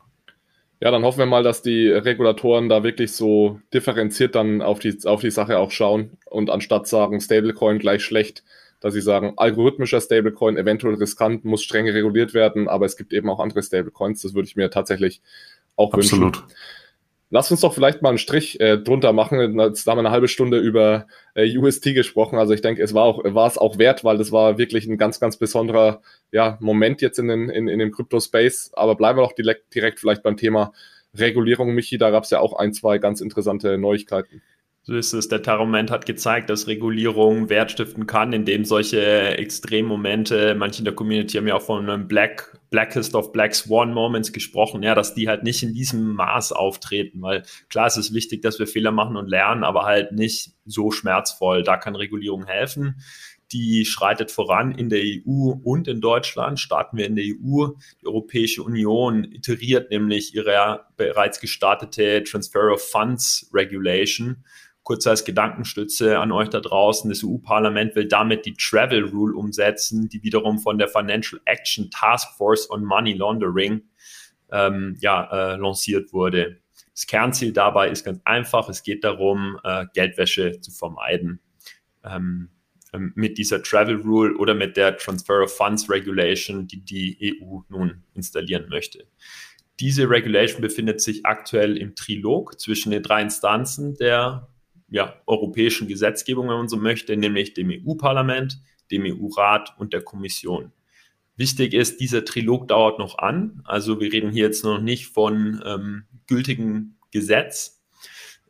Ja, dann hoffen wir mal, dass die Regulatoren da wirklich so differenziert dann auf die, auf die Sache auch schauen und anstatt sagen, Stablecoin gleich schlecht, dass sie sagen, algorithmischer Stablecoin eventuell riskant, muss streng reguliert werden, aber es gibt eben auch andere Stablecoins. Das würde ich mir tatsächlich auch Absolut. wünschen. Lass uns doch vielleicht mal einen Strich äh, drunter machen. Jetzt haben wir eine halbe Stunde über äh, UST gesprochen. Also ich denke, es war auch, war es auch wert, weil das war wirklich ein ganz, ganz besonderer ja, Moment jetzt in, den, in, in dem Crypto-Space. Aber bleiben wir doch direkt, direkt vielleicht beim Thema Regulierung, Michi. Da gab es ja auch ein, zwei ganz interessante Neuigkeiten. So ist es. Der Terra-Moment hat gezeigt, dass Regulierung Wert stiften kann, indem solche Extremmomente, manche in der Community haben ja auch von einem Black, Blackest of Black Swan Moments gesprochen, ja, dass die halt nicht in diesem Maß auftreten, weil klar ist es wichtig, dass wir Fehler machen und lernen, aber halt nicht so schmerzvoll. Da kann Regulierung helfen die schreitet voran in der EU und in Deutschland. Starten wir in der EU. Die Europäische Union iteriert nämlich ihre bereits gestartete Transfer of Funds Regulation kurz als Gedankenstütze an euch da draußen. Das EU-Parlament will damit die Travel Rule umsetzen, die wiederum von der Financial Action Task Force on Money Laundering ähm, ja, äh, lanciert wurde. Das Kernziel dabei ist ganz einfach. Es geht darum, äh, Geldwäsche zu vermeiden. Ähm, ähm mit dieser Travel Rule oder mit der Transfer of Funds Regulation, die die EU nun installieren möchte. Diese Regulation befindet sich aktuell im Trilog zwischen den drei Instanzen der ja, europäischen Gesetzgebung, wenn man so möchte, nämlich dem EU-Parlament, dem EU-Rat und der Kommission. Wichtig ist, dieser Trilog dauert noch an. Also wir reden hier jetzt noch nicht von ähm, gültigem Gesetz.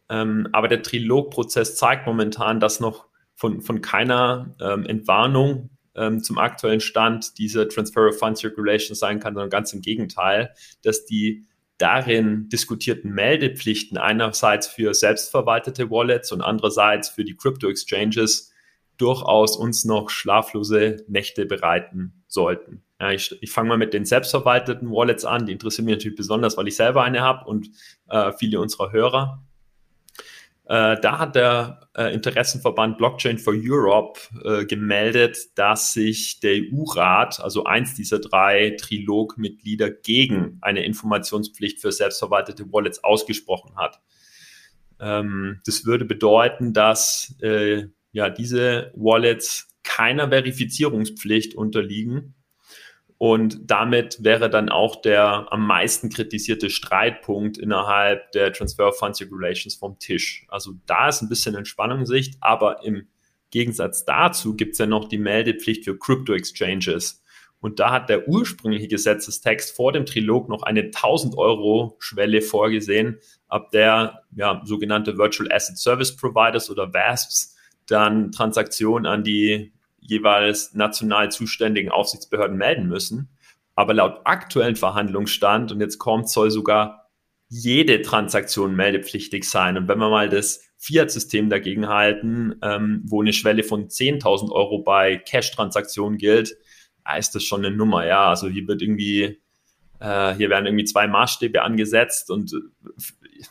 Ähm, aber der Trilogprozess zeigt momentan, dass noch von, von keiner ähm, Entwarnung ähm, zum aktuellen Stand dieser Transfer of Fund Circulation sein kann, sondern ganz im Gegenteil, dass die darin diskutierten Meldepflichten einerseits für selbstverwaltete Wallets und andererseits für die Crypto-Exchanges durchaus uns noch schlaflose Nächte bereiten sollten. Ja, ich, ich fange mal mit den selbstverwalteten Wallets an. Die interessieren mich natürlich besonders, weil ich selber eine habe und äh, viele unserer Hörer. Äh, da hat der äh, Interessenverband Blockchain for Europe äh, gemeldet, dass sich der EU-Rat, also eins dieser drei Trilog-Mitglieder, gegen eine Informationspflicht für selbstverwaltete Wallets ausgesprochen hat. Ähm, das würde bedeuten, dass äh, ja diese Wallets keiner Verifizierungspflicht unterliegen Und damit wäre dann auch der am meisten kritisierte Streitpunkt innerhalb der Transfer of Funds Regulations vom Tisch. Also da ist ein bisschen Entspannungssicht, aber im Gegensatz dazu gibt es ja noch die Meldepflicht für Crypto Exchanges. Und da hat der ursprüngliche Gesetzestext vor dem Trilog noch eine 1000 Euro Schwelle vorgesehen, ab der ja, sogenannte Virtual Asset Service Providers oder VASPs dann Transaktionen an die jeweils national zuständigen Aufsichtsbehörden melden müssen. Aber laut aktuellen Verhandlungsstand, und jetzt kommt, soll sogar jede Transaktion meldepflichtig sein. Und wenn wir mal das Fiat-System dagegen halten, ähm, wo eine Schwelle von 10.000 Euro bei Cash-Transaktionen gilt, ist das schon eine Nummer. Ja, also hier wird irgendwie, äh, hier werden irgendwie zwei Maßstäbe angesetzt und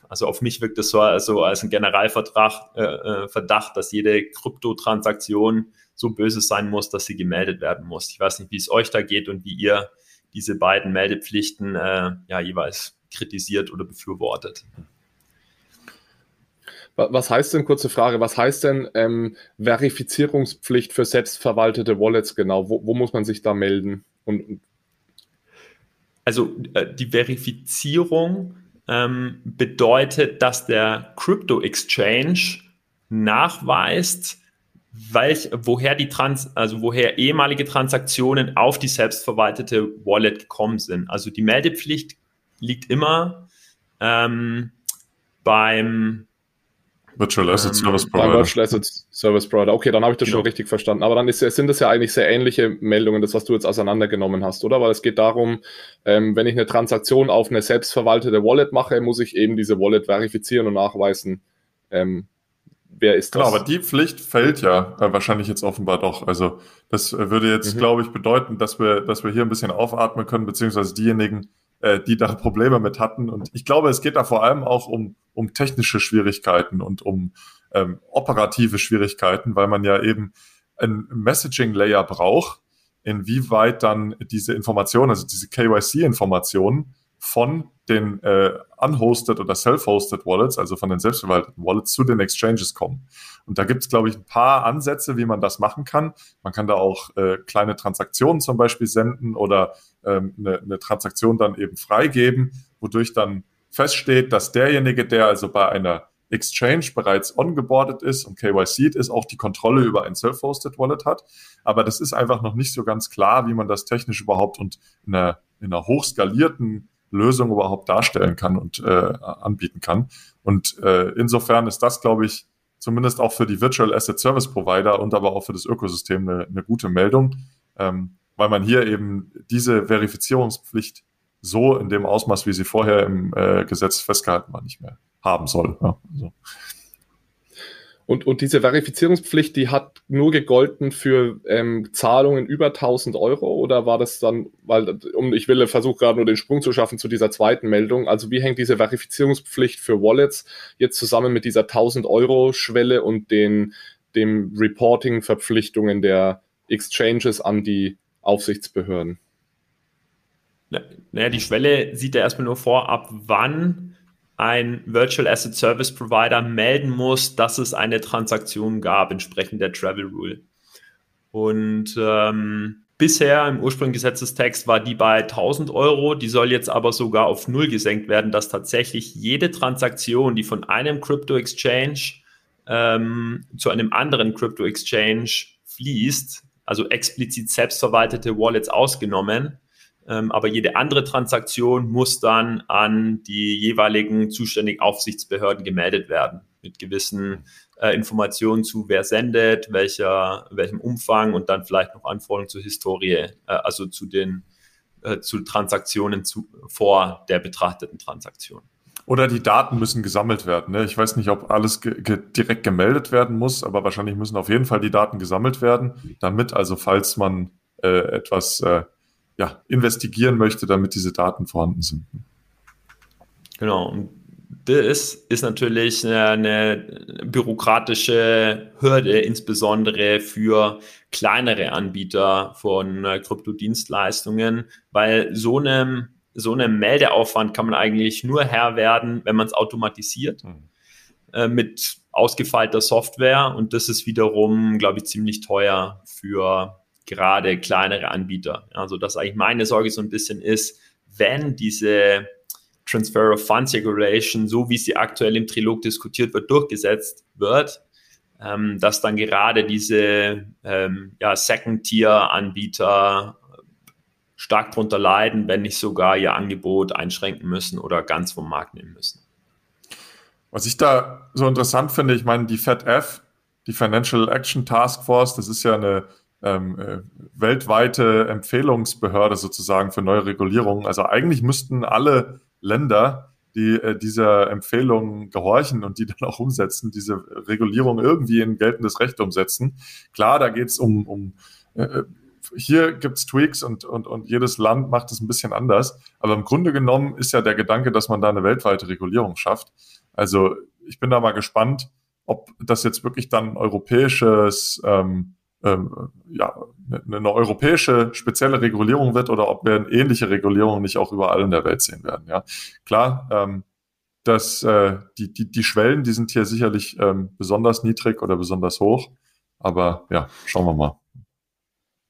also auf mich wirkt das so also als ein Generalvertrag, äh, äh, Verdacht, dass jede Kryptotransaktion so böse sein muss, dass sie gemeldet werden muss. Ich weiß nicht, wie es euch da geht und wie ihr diese beiden Meldepflichten äh, ja jeweils kritisiert oder befürwortet. Was heißt denn, kurze Frage, was heißt denn ähm, Verifizierungspflicht für selbstverwaltete Wallets genau? Wo, wo muss man sich da melden? Und, also äh, die Verifizierung ähm, bedeutet, dass der Crypto Exchange nachweist, welch, woher die Trans, also woher ehemalige Transaktionen auf die selbstverwaltete Wallet gekommen sind. Also die Meldepflicht liegt immer ähm, beim Virtual Asset ähm, Service Provider. Virtual Asset Service Provider. Okay, dann habe ich das genau. schon richtig verstanden. Aber dann ist, sind das ja eigentlich sehr ähnliche Meldungen, das, was du jetzt auseinandergenommen hast, oder? Weil es geht darum, ähm, wenn ich eine Transaktion auf eine selbstverwaltete Wallet mache, muss ich eben diese Wallet verifizieren und nachweisen, ähm, wer ist genau, das? Genau, aber die Pflicht fällt ja äh, wahrscheinlich jetzt offenbar doch. Also das äh, würde jetzt, mhm. glaube ich, bedeuten, dass wir, dass wir hier ein bisschen aufatmen können, beziehungsweise diejenigen, äh, die da Probleme mit hatten. Und ich glaube, es geht da vor allem auch um, um technische Schwierigkeiten und um ähm, operative Schwierigkeiten, weil man ja eben ein Messaging-Layer braucht, inwieweit dann diese Informationen, also diese KYC-Informationen von den äh, unhosted oder self-hosted Wallets, also von den selbstverwalteten Wallets, zu den Exchanges kommen. Und da gibt es, glaube ich, ein paar Ansätze, wie man das machen kann. Man kann da auch äh, kleine Transaktionen zum Beispiel senden oder ähm, eine, eine Transaktion dann eben freigeben, wodurch dann feststeht, dass derjenige, der also bei einer Exchange bereits ongeboardet ist und KYC ist, auch die Kontrolle über ein Self-Hosted Wallet hat. Aber das ist einfach noch nicht so ganz klar, wie man das technisch überhaupt und in einer, in einer hochskalierten Lösung überhaupt darstellen kann und äh, anbieten kann. Und äh, insofern ist das, glaube ich, zumindest auch für die Virtual Asset Service Provider und aber auch für das Ökosystem eine, eine gute Meldung, ähm, weil man hier eben diese Verifizierungspflicht so in dem Ausmaß, wie sie vorher im äh, Gesetz festgehalten war, nicht mehr haben soll. Ja, also. Und, und diese Verifizierungspflicht, die hat nur gegolten für ähm, Zahlungen über 1000 Euro oder war das dann, weil um, ich will versuche gerade nur den Sprung zu schaffen zu dieser zweiten Meldung. Also wie hängt diese Verifizierungspflicht für Wallets jetzt zusammen mit dieser 1000 Euro Schwelle und den dem Reporting-Verpflichtungen der Exchanges an die Aufsichtsbehörden? Naja, die Schwelle sieht ja erstmal nur vor, ab wann ein Virtual Asset Service Provider melden muss, dass es eine Transaktion gab, entsprechend der Travel Rule. Und ähm, bisher im ursprünglichen Gesetzestext war die bei 1000 Euro, die soll jetzt aber sogar auf Null gesenkt werden, dass tatsächlich jede Transaktion, die von einem Crypto Exchange ähm, zu einem anderen Crypto Exchange fließt, also explizit selbstverwaltete Wallets ausgenommen, aber jede andere Transaktion muss dann an die jeweiligen zuständigen Aufsichtsbehörden gemeldet werden mit gewissen äh, Informationen zu, wer sendet, welcher, welchem Umfang und dann vielleicht noch Anforderungen zur Historie, äh, also zu den äh, zu Transaktionen zu, vor der betrachteten Transaktion. Oder die Daten müssen gesammelt werden. Ne? Ich weiß nicht, ob alles ge ge direkt gemeldet werden muss, aber wahrscheinlich müssen auf jeden Fall die Daten gesammelt werden, damit also, falls man äh, etwas äh, ja, investigieren möchte, damit diese Daten vorhanden sind. Genau. Und das ist natürlich eine, bürokratische Hürde, insbesondere für kleinere Anbieter von äh, Kryptodienstleistungen, weil so einem so einem Meldeaufwand kann man eigentlich nur Herr werden, wenn man es automatisiert mhm. äh, mit ausgefeilter Software und das ist wiederum, glaube ich, ziemlich teuer für gerade kleinere Anbieter. Also dass eigentlich meine Sorge so ein bisschen ist, wenn diese Transfer of Funds Regulation, so wie sie aktuell im Trilog diskutiert wird, durchgesetzt wird, ähm, dass dann gerade diese ähm, ja, Second-Tier-Anbieter stark darunter leiden, wenn nicht sogar ihr Angebot einschränken müssen oder ganz vom Markt nehmen müssen. Was ich da so interessant finde, ich meine, die FedF, die Financial Action Task Force, das ist ja eine ähm, äh, weltweite Empfehlungsbehörde sozusagen für neue Regulierungen. Also eigentlich müssten alle Länder, die äh, dieser Empfehlung gehorchen und die dann auch umsetzen, diese Regulierung irgendwie in geltendes Recht umsetzen. Klar, da geht es um, um äh, hier gibt's Tweaks und, und, und jedes Land macht es ein bisschen anders. Aber im Grunde genommen ist ja der Gedanke, dass man da eine weltweite Regulierung schafft. Also ich bin da mal gespannt, ob das jetzt wirklich dann europäisches ähm, ähm, ja, eine, eine europäische spezielle Regulierung wird oder ob wir ähnliche Regulierungen nicht auch überall in der Welt sehen werden. Ja, klar, ähm, dass äh, die, die, die Schwellen, die sind hier sicherlich ähm, besonders niedrig oder besonders hoch. Aber ja, schauen wir mal.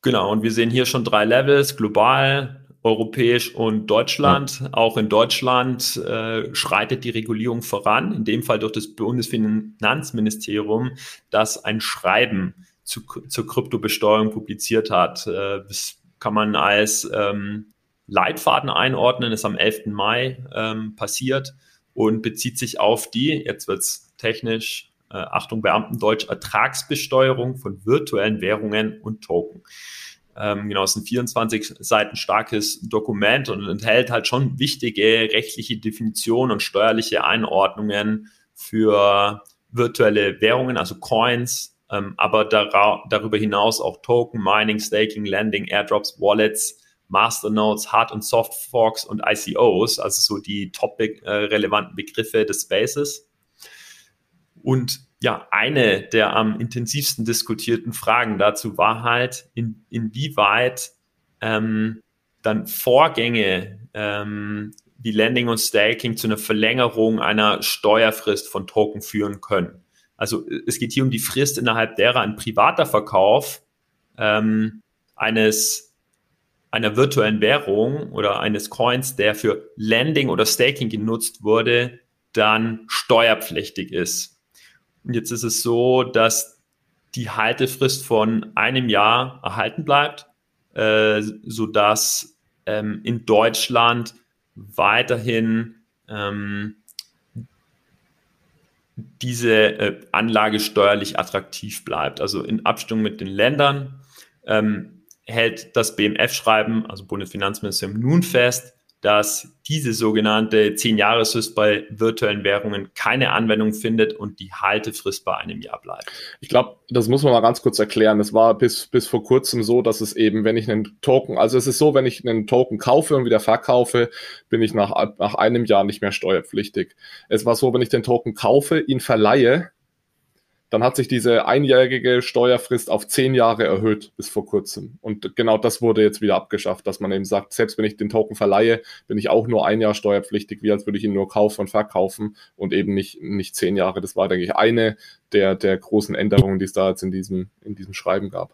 Genau, und wir sehen hier schon drei Levels, global, europäisch und Deutschland. Ja. Auch in Deutschland äh, schreitet die Regulierung voran, in dem Fall durch das Bundesfinanzministerium, das ein Schreiben zu, zur Kryptobesteuerung publiziert hat. Äh, das kann man als ähm, Leitfaden einordnen, ist am 11. Mai ähm, passiert und bezieht sich auf die, jetzt wird es technisch, äh, Achtung Beamtendeutsch, Ertragsbesteuerung von virtuellen Währungen und Token. Ähm, genau, es ist ein 24 Seiten starkes Dokument und enthält halt schon wichtige rechtliche Definitionen und steuerliche Einordnungen für virtuelle Währungen, also Coins, ähm, aber dar darüber hinaus auch Token, Mining, Staking, Lending, Airdrops, Wallets, Masternodes, Hard- und Soft-Forks und ICOs, also so die top-relevanten äh, Begriffe des Spaces. Und ja, eine der am intensivsten diskutierten Fragen dazu war halt, in, inwieweit ähm, dann Vorgänge ähm, wie Lending und Staking zu einer Verlängerung einer Steuerfrist von Token führen können. Also es geht hier um die Frist, innerhalb derer ein privater Verkauf ähm, eines einer virtuellen Währung oder eines Coins, der für Lending oder Staking genutzt wurde, dann steuerpflichtig ist. Und jetzt ist es so, dass die Haltefrist von einem Jahr erhalten bleibt, äh, sodass ähm, in Deutschland weiterhin ähm, diese äh, Anlage steuerlich attraktiv bleibt. Also in Abstimmung mit den Ländern ähm, hält das BMF-Schreiben, also Bundesfinanzministerium, nun fest, dass diese sogenannte 10-Jahres-Frist bei virtuellen Währungen keine Anwendung findet und die Haltefrist bei einem Jahr bleibt. Ich glaube, das muss man mal ganz kurz erklären. Es war bis, bis vor kurzem so, dass es eben, wenn ich einen Token, also es ist so, wenn ich einen Token kaufe und wieder verkaufe, bin ich nach, nach einem Jahr nicht mehr steuerpflichtig. Es war so, wenn ich den Token kaufe, ihn verleihe, dann hat sich diese einjährige Steuerfrist auf zehn Jahre erhöht bis vor kurzem. Und genau das wurde jetzt wieder abgeschafft, dass man eben sagt, selbst wenn ich den Token verleihe, bin ich auch nur ein Jahr steuerpflichtig, wie als würde ich ihn nur kaufen und verkaufen und eben nicht, nicht zehn Jahre. Das war, denke ich, eine der, der großen Änderungen, die es da jetzt in diesem, in diesem Schreiben gab.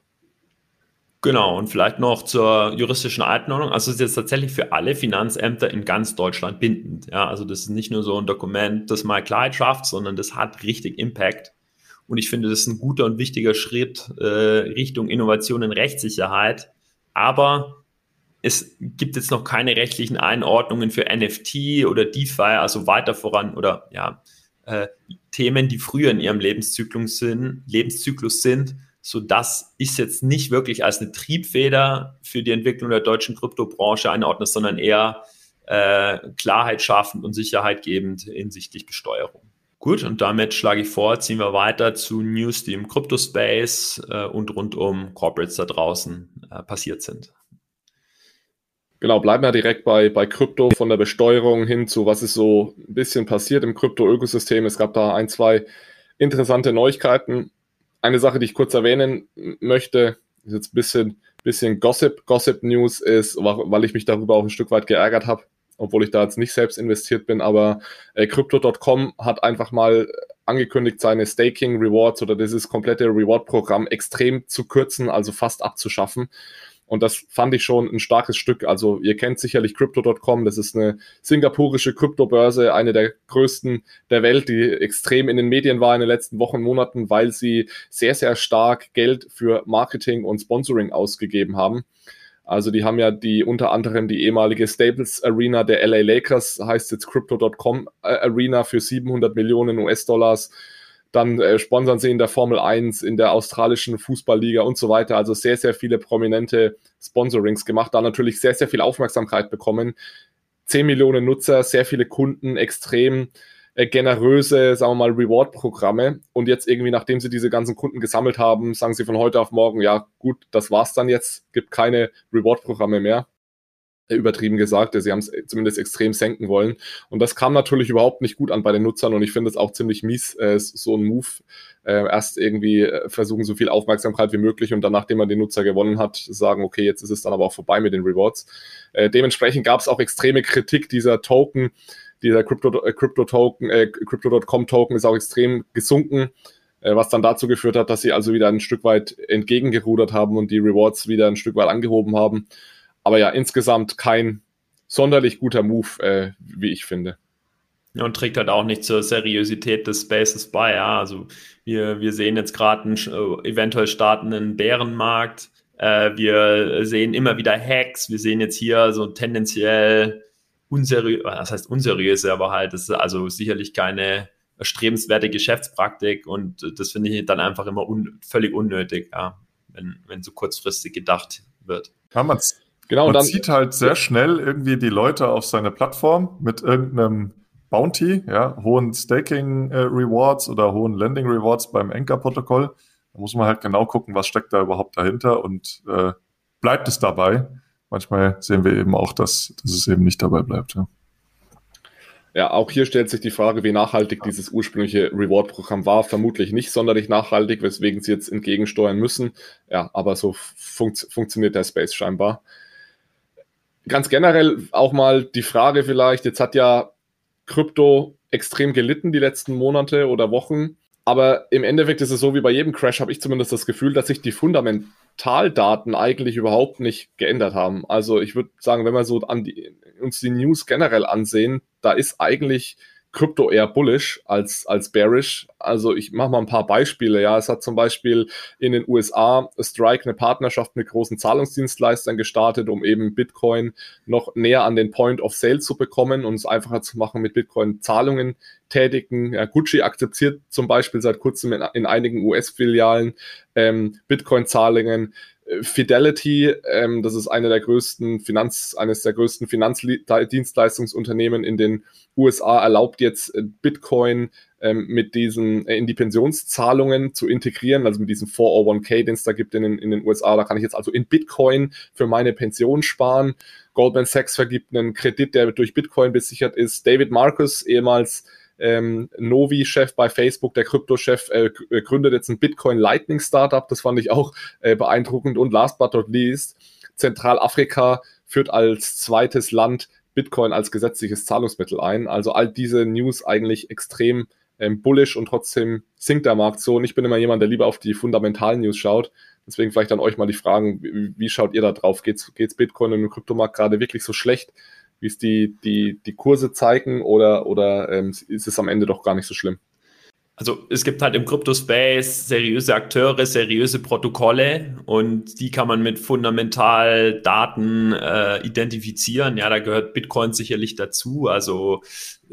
Genau, und vielleicht noch zur juristischen Einordnung. Also es ist jetzt tatsächlich für alle Finanzämter in ganz Deutschland bindend. Ja, also das ist nicht nur so ein Dokument, das mal Klarheit schafft, sondern das hat richtig Impact. Und ich finde, das ist ein guter und wichtiger Schritt äh, Richtung Innovation in Rechtssicherheit. Aber es gibt jetzt noch keine rechtlichen Einordnungen für NFT oder DeFi, also weiter voran oder ja, äh, Themen, die früher in ihrem Lebenszyklus sind, Lebenszyklus sind, so dass ich es jetzt nicht wirklich als eine Triebfeder für die Entwicklung der deutschen Kryptobranche einordne, sondern eher äh, Klarheit schaffend und Sicherheit gebend hinsichtlich Besteuerung. Gut, und damit schlage ich vor, ziehen wir weiter zu News, die im Crypto-Space äh, und rund um Corporates da draußen äh, passiert sind. Genau, bleiben wir direkt bei, bei Krypto von der Besteuerung hin zu, was ist so ein bisschen passiert im Krypto-Ökosystem. Es gab da ein, zwei interessante Neuigkeiten. Eine Sache, die ich kurz erwähnen möchte, ist jetzt ein bisschen, bisschen Gossip. Gossip News ist, weil ich mich darüber auch ein Stück weit geärgert habe obwohl ich da jetzt nicht selbst investiert bin, aber äh, Crypto.com hat einfach mal angekündigt, seine Staking Rewards oder dieses komplette Reward-Programm extrem zu kürzen, also fast abzuschaffen. Und das fand ich schon ein starkes Stück. Also ihr kennt sicherlich Crypto.com, das ist eine singapurische Kryptobörse, eine der größten der Welt, die extrem in den Medien war in den letzten Wochen, Monaten, weil sie sehr, sehr stark Geld für Marketing und Sponsoring ausgegeben haben. Also die haben ja die unter anderem die ehemalige Staples Arena der LA Lakers, heißt jetzt Crypto.com äh, Arena für 700 Millionen US-Dollars dann äh, sponsern sie in der Formel 1, in der australischen Fußballliga und so weiter. Also sehr, sehr viele prominente Sponsorings gemacht, da natürlich sehr, sehr viel Aufmerksamkeit bekommen. 10 Millionen Nutzer, sehr viele Kunden, extrem äh, generöse, sagen wir mal, Reward-Programme. Und jetzt irgendwie, nachdem sie diese ganzen Kunden gesammelt haben, sagen sie von heute auf morgen, ja gut, das war's dann jetzt, gibt keine Reward-Programme mehr übertrieben gesagt. Sie haben es zumindest extrem senken wollen. Und das kam natürlich überhaupt nicht gut an bei den Nutzern und ich finde es auch ziemlich mies, äh, so ein Move. Äh, erst irgendwie äh, versuchen, so viel Aufmerksamkeit wie möglich und dann, nachdem man den Nutzer gewonnen hat, sagen, okay, jetzt ist es dann aber auch vorbei mit den Rewards. Äh, dementsprechend gab es auch extreme Kritik dieser Token, dieser Crypto, äh, Crypto Token, äh, Crypto.com Token ist auch extrem gesunken äh, was dann dazu geführt hat, dass sie also wieder ein Stück weit entgegengerudert haben und die Rewards wieder ein Stück weit angehoben haben. Aber ja, insgesamt kein sonderlich guter Move, äh, wie ich finde. Ja, und trägt halt auch nicht zur Seriosität des Spaces bei. Ja, also wir, wir sehen jetzt gerade einen äh, eventuell startenden Bärenmarkt. Äh, wir sehen immer wieder Hacks. Wir sehen jetzt hier so tendenziell unseriöse, das heißt unseriöse, aber halt, das ist also sicherlich keine erstrebenswerte Geschäftspraktik und das finde ich dann einfach immer un völlig unnötig, ja, wenn, wenn so kurzfristig gedacht wird. Kann man Genau, Man dann, zieht halt sehr schnell irgendwie die Leute auf seine Plattform mit irgendeinem Bounty, ja, hohen Staking äh, Rewards oder hohen Lending Rewards beim Anchor-Protokoll. Da muss man halt genau gucken, was steckt da überhaupt dahinter und äh, bleibt es dabei. Manchmal sehen wir eben auch, dass, dass es eben nicht dabei bleibt. Ja. Ja, auch hier stellt sich die Frage, wie nachhaltig dieses ursprüngliche Reward-Programm war. Vermutlich nicht sonderlich nachhaltig, weswegen sie jetzt entgegensteuern müssen. Ja, aber so funkt, funktioniert der Space scheinbar ganz generell auch mal die Frage vielleicht, jetzt hat ja Krypto extrem gelitten die letzten Monate oder Wochen. Aber im Endeffekt ist es so wie bei jedem Crash, habe ich zumindest das Gefühl, dass sich die Fundamentaldaten eigentlich überhaupt nicht geändert haben. Also ich würde sagen, wenn wir so die, uns die News generell ansehen, da ist eigentlich Krypto eher bullish als, als bearish. Also ich mache mal ein paar Beispiele. Ja, es hat zum Beispiel in den USA Strike eine Partnerschaft mit großen Zahlungsdienstleistern gestartet, um eben Bitcoin noch näher an den Point of Sale zu bekommen und es einfacher zu machen, mit Bitcoin Zahlungen tätigen. Ja, Gucci akzeptiert zum Beispiel seit kurzem in, in einigen US-Filialen ähm, Bitcoin-Zahlungen. Fidelity, ähm, das ist eine der größten Finanz, eines der größten Finanzdienstleistungsunternehmen in den USA, erlaubt jetzt äh, Bitcoin ähm, mit diesen äh, in die Pensionszahlungen zu integrieren, also mit diesem 401k, den es da gibt in den, in den USA. Da kann ich jetzt also in Bitcoin für meine Pension sparen. Goldman Sachs vergibt einen Kredit, der durch Bitcoin besichert ist. David Marcus, ehemals ähm, Novi-Chef bei Facebook, der Krypto-Chef, äh, äh, gründet jetzt ein Bitcoin Lightning Startup. Das fand ich auch äh, beeindruckend. Und last but not least, Zentralafrika führt als zweites Land Bitcoin als gesetzliches Zahlungsmittel ein. Also all diese News eigentlich extrem ähm, bullish und trotzdem sinkt der Markt so. Und ich bin immer jemand, der lieber auf die fundamentalen News schaut. Deswegen vielleicht an euch mal die Fragen, wie, wie schaut ihr da drauf? Geht's, geht's Bitcoin im Kryptomarkt gerade wirklich so schlecht? Wie es die, die, die Kurse zeigen oder, oder ähm, ist es am Ende doch gar nicht so schlimm? Also es gibt halt im Crypto-Space seriöse Akteure, seriöse Protokolle und die kann man mit fundamental Daten äh, identifizieren. Ja, da gehört Bitcoin sicherlich dazu. Also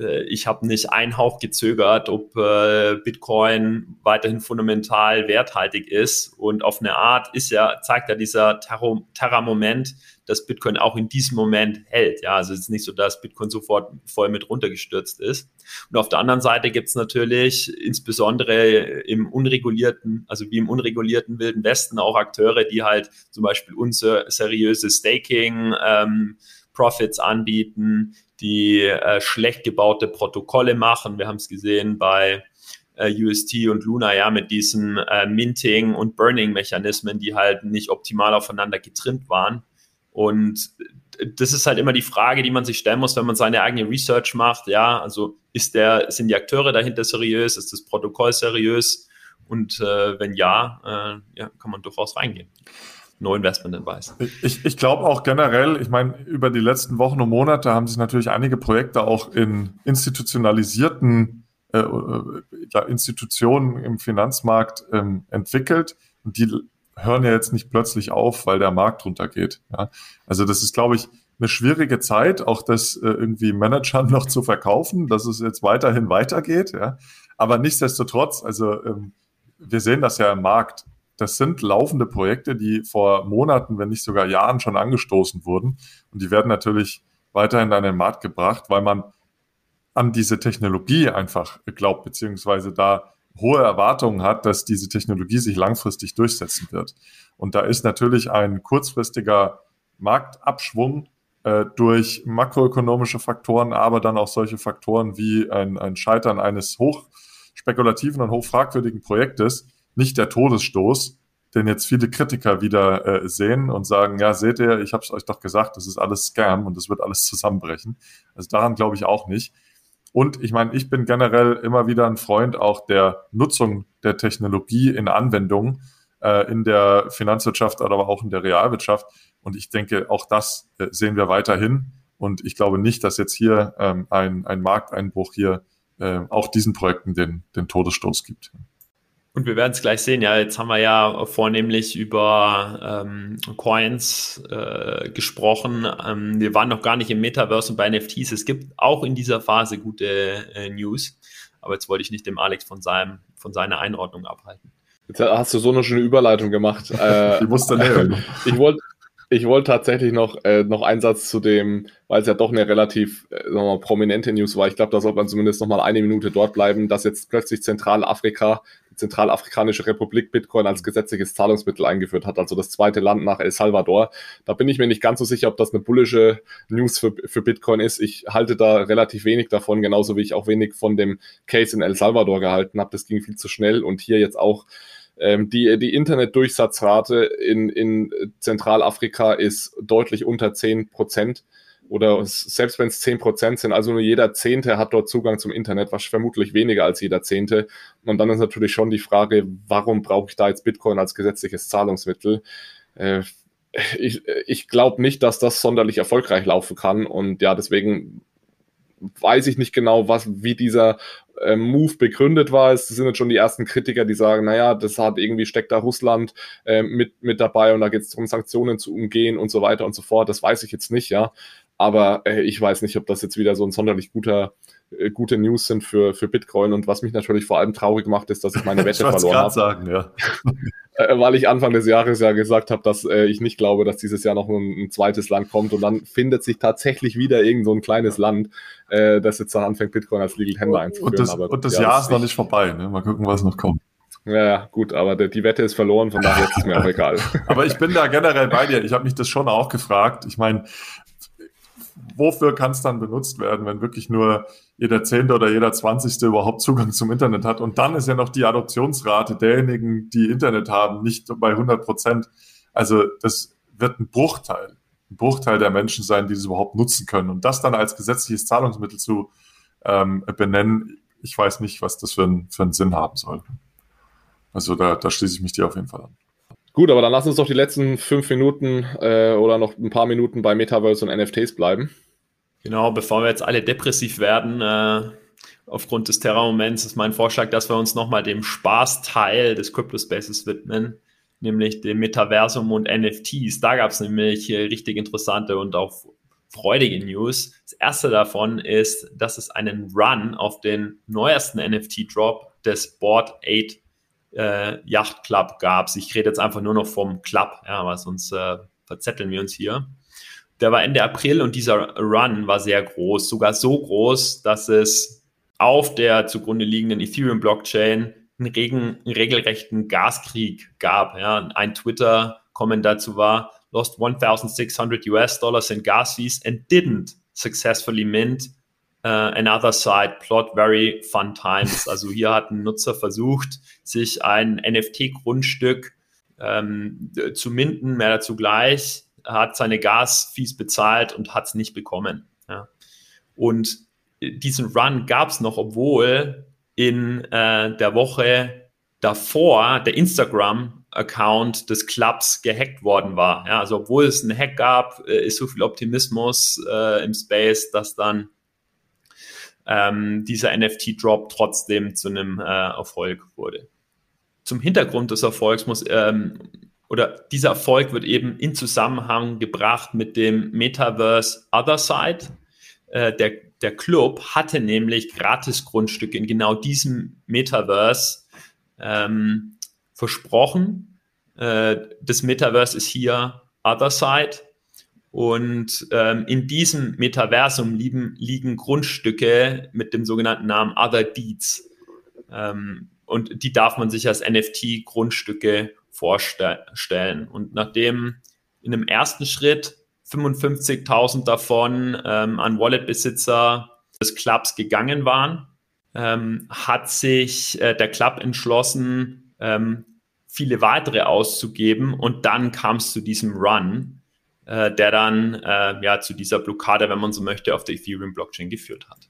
äh, ich habe nicht einen Hauch gezögert, ob äh, Bitcoin weiterhin fundamental werthaltig ist. Und auf eine Art ist ja, zeigt ja dieser Terra-Moment, dass Bitcoin auch in diesem Moment hält. Ja, also es ist nicht so, dass Bitcoin sofort voll mit runtergestürzt ist. Und auf der anderen Seite gibt es natürlich insbesondere im unregulierten, also wie im unregulierten Wilden Westen auch Akteure, die halt zum Beispiel unseriöse Staking ähm, Profits anbieten, die äh, schlecht gebaute Protokolle machen. Wir haben es gesehen bei äh, UST und Luna, ja, mit diesen äh, Minting- und Burning-Mechanismen, die halt nicht optimal aufeinander getrimmt waren. Und das ist halt immer die Frage, die man sich stellen muss, wenn man seine eigene Research macht. Ja, also ist der, sind die Akteure dahinter seriös? Ist das Protokoll seriös? Und äh, wenn ja, äh, ja, kann man durchaus reingehen. No Investment Advice. Ich, ich glaube auch generell, ich meine, über die letzten Wochen und Monate haben sich natürlich einige Projekte auch in institutionalisierten äh, äh ja, Institutionen im Finanzmarkt ähm, entwickelt. Und die hören ja jetzt nicht plötzlich auf, weil der Markt runtergeht. Ja? Also das ist, glaube ich, eine schwierige Zeit, auch das äh, irgendwie Managern <laughs> noch zu verkaufen, dass es jetzt weiterhin weitergeht. Ja? Aber nichtsdestotrotz, also ähm, wir sehen das ja im Markt. Das sind laufende Projekte, die vor Monaten, wenn nicht sogar Jahren schon angestoßen wurden. Und die werden natürlich weiterhin an den Markt gebracht, weil man an diese Technologie einfach glaubt, beziehungsweise da hohe Erwartungen hat, dass diese Technologie sich langfristig durchsetzen wird. Und da ist natürlich ein kurzfristiger Marktabschwung äh, durch makroökonomische Faktoren, aber dann auch solche Faktoren wie ein, ein Scheitern eines hochspekulativen und hochfragwürdigen Projektes nicht der Todesstoß, den jetzt viele Kritiker wieder äh, sehen und sagen, ja, seht ihr, ich habe es euch doch gesagt, das ist alles Scam und das wird alles zusammenbrechen. Also daran glaube ich auch nicht. Und ich meine, ich bin generell immer wieder ein Freund auch der Nutzung der Technologie in Anwendungen äh, in der Finanzwirtschaft, aber auch in der Realwirtschaft. Und ich denke, auch das äh, sehen wir weiterhin. Und ich glaube nicht, dass jetzt hier ähm, ein, ein Markteinbruch hier äh, auch diesen Projekten den, den Todesstoß gibt. Und wir werden es gleich sehen. Ja, jetzt haben wir ja vornehmlich über ähm, Coins äh, gesprochen. Ähm, wir waren noch gar nicht im Metaverse und bei NFTs. Es gibt auch in dieser Phase gute äh, News. Aber jetzt wollte ich nicht dem Alex von, seinem, von seiner Einordnung abhalten. Jetzt hast du so eine schöne Überleitung gemacht. <laughs> Äh, ich musste lernen. <laughs> ich wollte ich wollte tatsächlich noch, äh, noch einen Satz zu dem, weil es ja doch eine relativ äh, sagen wir mal, prominente News war. Ich glaube, da sollte man zumindest noch mal eine Minute dort bleiben, dass jetzt plötzlich Zentralafrika Zentralafrikanische Republik Bitcoin als gesetzliches Zahlungsmittel eingeführt hat, also das zweite Land nach El Salvador. Da bin ich mir nicht ganz so sicher, ob das eine bullische News für, für Bitcoin ist. Ich halte da relativ wenig davon, genauso wie ich auch wenig von dem Case in El Salvador gehalten habe. Das ging viel zu schnell und hier jetzt auch ähm, die, die Internetdurchsatzrate in, in Zentralafrika ist deutlich unter 10 Prozent oder selbst wenn es zehn Prozent sind, also nur jeder Zehnte hat dort Zugang zum Internet, was vermutlich weniger als jeder Zehnte. Und dann ist natürlich schon die Frage, warum brauche ich da jetzt Bitcoin als gesetzliches Zahlungsmittel? Äh, ich ich glaube nicht, dass das sonderlich erfolgreich laufen kann. Und ja, deswegen weiß ich nicht genau, was, wie dieser äh, Move begründet war. Es sind jetzt schon die ersten Kritiker, die sagen, naja, das hat irgendwie steckt da Russland äh, mit, mit dabei und da geht es darum, Sanktionen zu umgehen und so weiter und so fort. Das weiß ich jetzt nicht, ja. Aber äh, ich weiß nicht, ob das jetzt wieder so ein sonderlich guter äh, gute News sind für, für Bitcoin. Und was mich natürlich vor allem traurig macht, ist, dass ich meine <laughs> Wette ich verloren habe. sagen, ja. <laughs> äh, weil ich Anfang des Jahres ja gesagt habe, dass äh, ich nicht glaube, dass dieses Jahr noch ein, ein, zweites Land kommt. Und dann findet sich tatsächlich wieder irgend so ein kleines Land, äh, das jetzt dann anfängt, Bitcoin als Legal Tender einzuführen. Und das, aber, und das ja, Jahr das ist noch nicht vorbei. Ne? Mal gucken, was noch kommt. Ja, gut, aber die, die Wette ist verloren, von daher ist es mir auch <laughs> egal. aber ich bin da generell bei dir. Ich habe mich das schon auch gefragt. Ich meine, wofür kann es dann benutzt werden, wenn wirklich nur jeder Zehnte oder jeder Zwanzigste überhaupt Zugang zum Internet hat? Und dann ist ja noch die Adoptionsrate derjenigen, die Internet haben, nicht bei 100 Prozent. Also das wird ein Bruchteil, ein Bruchteil der Menschen sein, die das überhaupt nutzen können. Und das dann als gesetzliches Zahlungsmittel zu ähm, benennen, ich weiß nicht, was das für, ein, für einen Sinn haben soll. Also da, da schließe ich mich dir auf jeden Fall an. Gut, aber dann lass uns doch die letzten fünf Minuten äh, oder noch ein paar Minuten bei Metaverse und NFTs bleiben. Genau, bevor wir jetzt alle depressiv werden, äh, aufgrund des Terror-Moments, ist mein Vorschlag, dass wir uns nochmal dem Spaßteil des Crypto-Spaces widmen, nämlich dem Metaversum und NFTs. Da gab es nämlich richtig interessante und auch freudige News. Das erste davon ist, dass es einen Run auf den neuesten NFT-Drop des Board 8 äh, Yacht Club gab es. Ich rede jetzt einfach nur noch vom Club, ja, weil sonst äh, verzetteln wir uns hier. Der war Ende April und dieser Run war sehr groß, sogar so groß, dass es auf der zugrunde liegenden Ethereum-Blockchain einen, regen, einen regelrechten Gaskrieg gab. Ja. Ein Twitter-Comment dazu war, lost 1600 US Dollars in gas fees and didn't successfully mint Uh, another side, plot very fun times. Also hier hat ein Nutzer versucht, sich ein NFT-Grundstück ähm, zu minden, mehr dazu gleich. Hat seine Gas-Fees bezahlt und hat es nicht bekommen. Ja. Und diesen Run gab es noch, obwohl in äh, der Woche davor der Instagram-Account des Clubs gehackt worden war. Ja, also obwohl es einen Hack gab, äh, ist so viel Optimismus äh, im Space, dass dann ähm, dieser NFT-Drop trotzdem zu einem äh, Erfolg wurde. Zum Hintergrund des Erfolgs muss ähm, oder dieser Erfolg wird eben in Zusammenhang gebracht mit dem Metaverse Other Side. Äh, der, der Club hatte nämlich Gratis-Grundstücke in genau diesem Metaverse ähm, versprochen. Äh, das Metaverse ist hier Other Side. Und ähm, in diesem Metaversum liegen, liegen Grundstücke mit dem sogenannten Namen Other Deeds. Ähm, und die darf man sich als NFT-Grundstücke vorstellen. Und nachdem in einem ersten Schritt 55.000 davon ähm, an Wallet-Besitzer des Clubs gegangen waren, ähm, hat sich äh, der Club entschlossen, ähm, viele weitere auszugeben und dann kam es zu diesem Run äh, der dann äh, ja zu dieser Blockade, wenn man so möchte, auf der Ethereum-Blockchain geführt hat.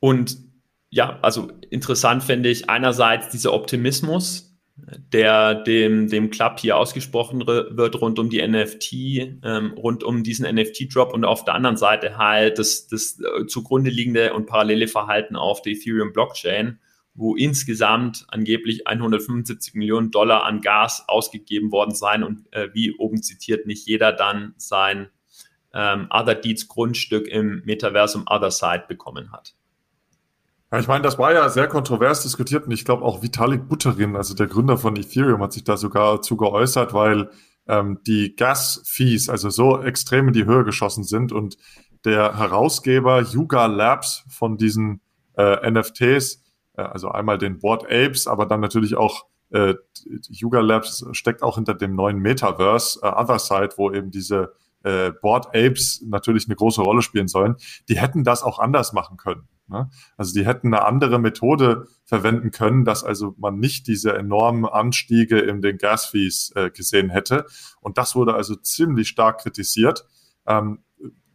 Und ja, also interessant finde ich einerseits dieser Optimismus, der dem, dem Club hier ausgesprochen wird rund um die NFT, ähm, rund um diesen NFT-Drop und auf der anderen Seite halt das, das äh, zugrunde liegende und parallele Verhalten auf der Ethereum-Blockchain wo insgesamt angeblich 175 Millionen Dollar an Gas ausgegeben worden seien und äh, wie oben zitiert, nicht jeder dann sein ähm, Other Deeds Grundstück im Metaversum Other Side bekommen hat. Ja, ich meine, das war ja sehr kontrovers diskutiert und ich glaube auch Vitalik Buterin, also der Gründer von Ethereum, hat sich da sogar zu geäußert, weil ähm, die Gas-Fees also so extrem in die Höhe geschossen sind und der Herausgeber Yuga Labs von diesen äh, NFTs also einmal den Board Apes, aber dann natürlich auch äh, Yuga Labs steckt auch hinter dem neuen Metaverse, äh, Other Side, wo eben diese äh, Board Apes natürlich eine große Rolle spielen sollen. Die hätten das auch anders machen können. Ne? Also die hätten eine andere Methode verwenden können, dass also man nicht diese enormen Anstiege in den Gas-Fees äh, gesehen hätte. Und das wurde also ziemlich stark kritisiert. Ähm,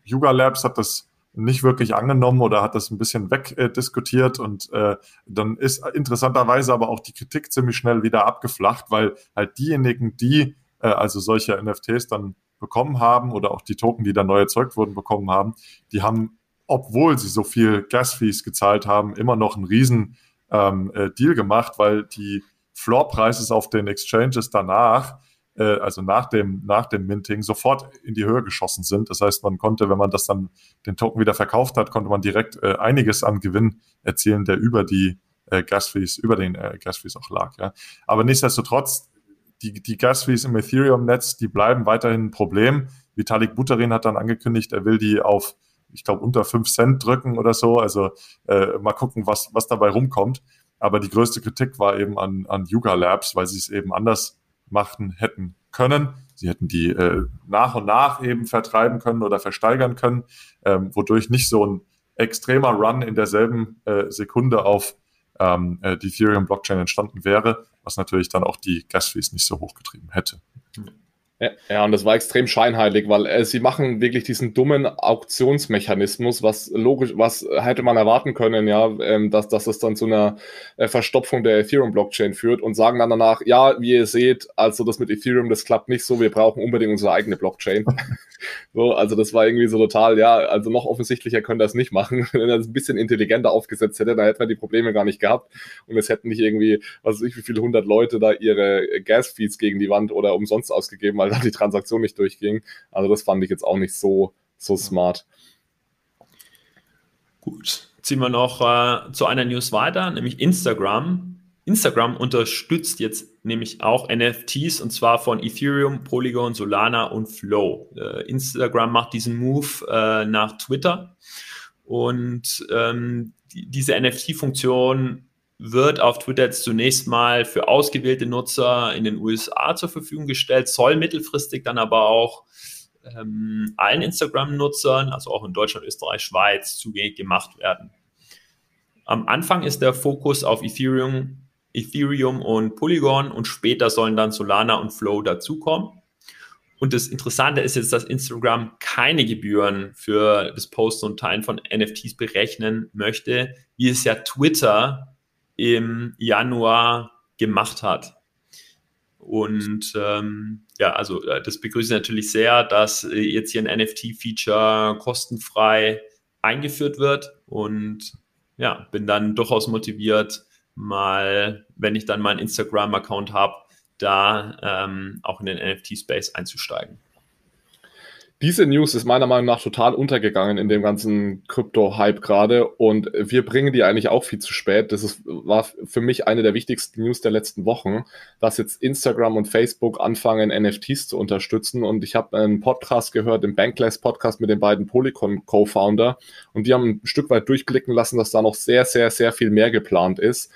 Yuga Labs hat das nicht wirklich angenommen oder hat das ein bisschen wegdiskutiert. Äh, und äh, dann ist interessanterweise aber auch die Kritik ziemlich schnell wieder abgeflacht, weil halt diejenigen, die äh, also solche NFTs dann bekommen haben oder auch die Token, die dann neu erzeugt wurden, bekommen haben, die haben, obwohl sie so viel Gas-Fees gezahlt haben, immer noch einen riesen ähm, äh, Deal gemacht, weil die Floor-Prices auf den Exchanges danach äh, also nach dem, nach dem Minting, sofort in die Höhe geschossen sind. Das heißt, man konnte, wenn man das dann den Token wieder verkauft hat, konnte man direkt äh, einiges an Gewinn erzielen, der über die äh, Gas-Fees, über den äh, Gas-Fees auch lag. Ja. Aber nichtsdestotrotz, die, die Gas-Fees im Ethereum-Netz, die bleiben weiterhin ein Problem. Vitalik Buterin hat dann angekündigt, er will die auf, ich glaube, unter fünf Cent drücken oder so. Also äh, mal gucken, was, was dabei rumkommt. Aber die größte Kritik war eben an, an Yuga Labs, weil sie es eben anders machen hätten können. Sie hätten die äh, nach und nach eben vertreiben können oder versteigern können, ähm, wodurch nicht so ein extremer Run in derselben äh, Sekunde auf ähm, äh, die Ethereum-Blockchain entstanden wäre, was natürlich dann auch die Gas-Fees nicht so hochgetrieben hätte. Ja, ja, und das war extrem scheinheilig, weil äh, sie machen wirklich diesen dummen Auktionsmechanismus, was logisch, was hätte man erwarten können, ja, ähm, dass, dass es dann zu einer äh, Verstopfung der Ethereum-Blockchain führt und sagen dann danach, ja, wie ihr seht, also das mit Ethereum, das klappt nicht so, wir brauchen unbedingt unsere eigene Blockchain. <laughs> so, also das war irgendwie so total, ja, also noch offensichtlicher können das nicht machen. <laughs> Wenn er das ein bisschen intelligenter aufgesetzt hätte, dann hätten wir die Probleme gar nicht gehabt und es hätten nicht irgendwie, was weiß ich, wie viele hundert Leute da ihre Gas-Feeds gegen die Wand oder umsonst ausgegeben, weil da die Transaktion nicht durchging. Also das fand ich jetzt auch nicht so, so smart. Gut, ziehen wir noch äh, zu einer News weiter, nämlich Instagram. Instagram unterstützt jetzt nämlich auch NFTs und zwar von Ethereum, Polygon, Solana und Flow. Äh, Instagram macht diesen Move äh, nach Twitter und ähm, die, diese NFT-Funktion wird auf Twitter jetzt zunächst mal für ausgewählte Nutzer in den USA zur Verfügung gestellt, soll mittelfristig dann aber auch ähm, allen Instagram-Nutzern, also auch in Deutschland, Österreich, Schweiz, zugänglich gemacht werden. Am Anfang ist der Fokus auf und das Interessante ist jetzt, dass Instagram keine Gebühren für das Posten und Teilen von NFTs berechnen möchte, wie es ja Twitter im Januar gemacht hat. Und ähm, ja, also äh, das begrüße ich natürlich sehr, dass äh, jetzt hier ein NFT-Feature kostenfrei eingeführt wird. Und ja, bin dann durchaus motiviert, mal, wenn ich dann meinen Instagram-Account habe, da ähm, auch in den NFT-Space einzusteigen. Diese News ist meiner Meinung nach total untergegangen in dem ganzen Krypto-Hype gerade und wir bringen die eigentlich auch viel zu spät. Das ist, war für mich eine der wichtigsten News der letzten Wochen, dass jetzt Instagram und Facebook anfangen, NFTs zu unterstützen und ich habe einen Podcast gehört, den Bankless Podcast mit den beiden Polygon Co-Founder und die haben ein Stück weit durchblicken lassen, dass da noch sehr, sehr, sehr viel mehr geplant ist.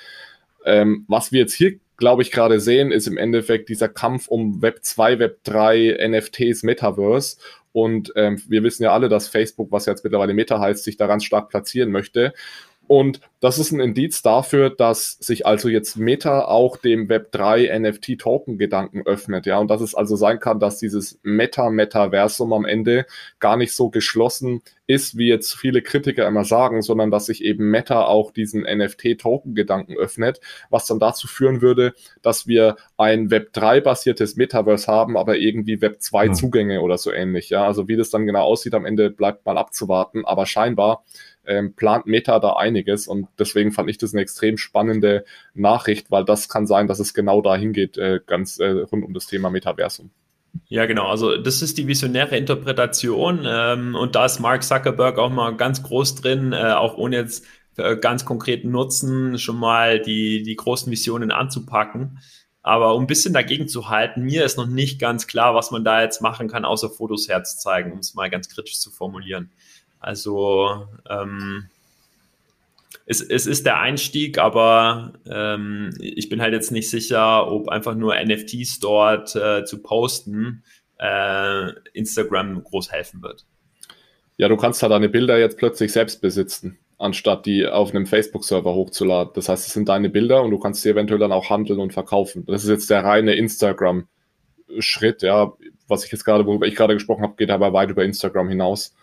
Ähm, was wir jetzt hier glaube ich, gerade sehen, ist im Endeffekt dieser Kampf um Web 2, Web 3, NFTs, Metaverse. Und ähm, wir wissen ja alle, dass Facebook, was jetzt mittlerweile Meta heißt, sich da ganz stark platzieren möchte. Und das ist ein Indiz dafür, dass sich also jetzt Meta auch dem Web3 NFT Token Gedanken öffnet, ja, und dass es also sein kann, dass dieses Meta Metaversum am Ende gar nicht so geschlossen ist, wie jetzt viele Kritiker immer sagen, sondern dass sich eben Meta auch diesen NFT Token Gedanken öffnet, was dann dazu führen würde, dass wir ein Web3 basiertes Metaverse haben, aber irgendwie Web2 hm. Zugänge oder so ähnlich, ja, also wie das dann genau aussieht am Ende bleibt mal abzuwarten, aber scheinbar ähm, plant Meta da einiges und deswegen fand ich das eine extrem spannende Nachricht, weil das kann sein, dass es genau dahin geht, äh, ganz äh, rund um das Thema Metaversum. Ja, genau. Also das ist die visionäre Interpretation ähm, und da ist Mark Zuckerberg auch mal ganz groß drin, äh, auch ohne jetzt äh, ganz konkreten Nutzen schon mal die, die großen Visionen anzupacken. Aber um ein bisschen dagegen zu halten, mir ist noch nicht ganz klar, was man da jetzt machen kann, außer Fotos herzuzeigen, um es mal ganz kritisch zu formulieren. Also ähm, es, es ist der Einstieg, aber ähm, ich bin halt jetzt nicht sicher, ob einfach nur NFTs dort äh, zu posten äh, Instagram groß helfen wird. Ja, du kannst halt deine Bilder jetzt plötzlich selbst besitzen, anstatt die auf einem Facebook-Server hochzuladen. Das heißt, es sind deine Bilder und du kannst sie eventuell dann auch handeln und verkaufen. Das ist jetzt der reine Instagram-Schritt, ja. Was ich jetzt gerade, worüber ich gerade gesprochen habe, geht aber weit über Instagram hinaus.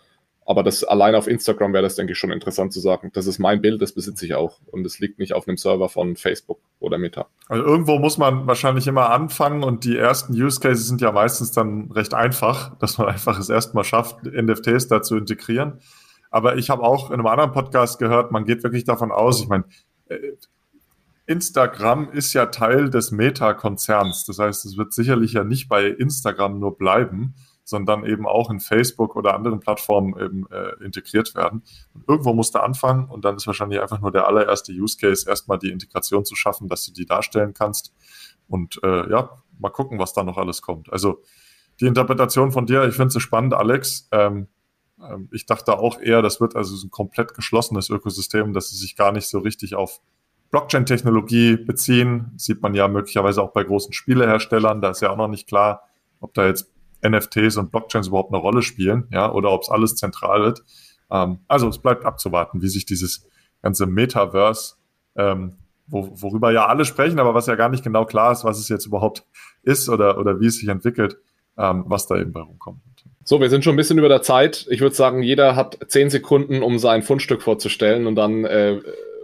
Aber das allein auf Instagram wäre das, denke ich, schon interessant zu sagen. Das ist mein Bild, das besitze ich auch. Und es liegt nicht auf einem Server von Facebook oder Meta. Also irgendwo muss man wahrscheinlich immer anfangen und die ersten Use Cases sind ja meistens dann recht einfach, <laughs> dass man einfach es erstmal schafft, NFTs da zu integrieren. Aber ich habe auch in einem anderen Podcast gehört, man geht wirklich davon aus, ich meine, äh, Instagram ist ja Teil des Meta-Konzerns. Das heißt, es wird sicherlich ja nicht bei Instagram nur bleiben, sondern eben auch in Facebook oder anderen Plattformen eben äh, integriert werden. Und irgendwo musst du anfangen und dann ist wahrscheinlich einfach nur der allererste Use Case, erstmal die Integration zu schaffen, dass du die darstellen kannst. Und äh, ja, mal gucken, was da noch alles kommt. Also die Interpretation von dir, ich finde sie spannend, Alex. Ähm, ähm, ich dachte auch eher, das wird also ein komplett geschlossenes Ökosystem, dass sie sich gar nicht so richtig auf Blockchain-Technologie beziehen. Sieht man ja möglicherweise auch bei großen Spieleherstellern. Da ist ja auch noch nicht klar, ob da jetzt NFTs und Blockchains überhaupt eine Rolle spielen, ja, oder ob es alles zentral wird. Ähm, also es bleibt abzuwarten, wie sich dieses ganze Metaverse, ähm, wo, worüber ja alle sprechen, aber was ja gar nicht genau klar ist, was es jetzt überhaupt ist oder, oder wie es sich entwickelt, ähm, was da eben bei rumkommt. So, wir sind schon ein bisschen über der Zeit. Ich würde sagen, jeder hat zehn Sekunden, um sein Fundstück vorzustellen und dann äh,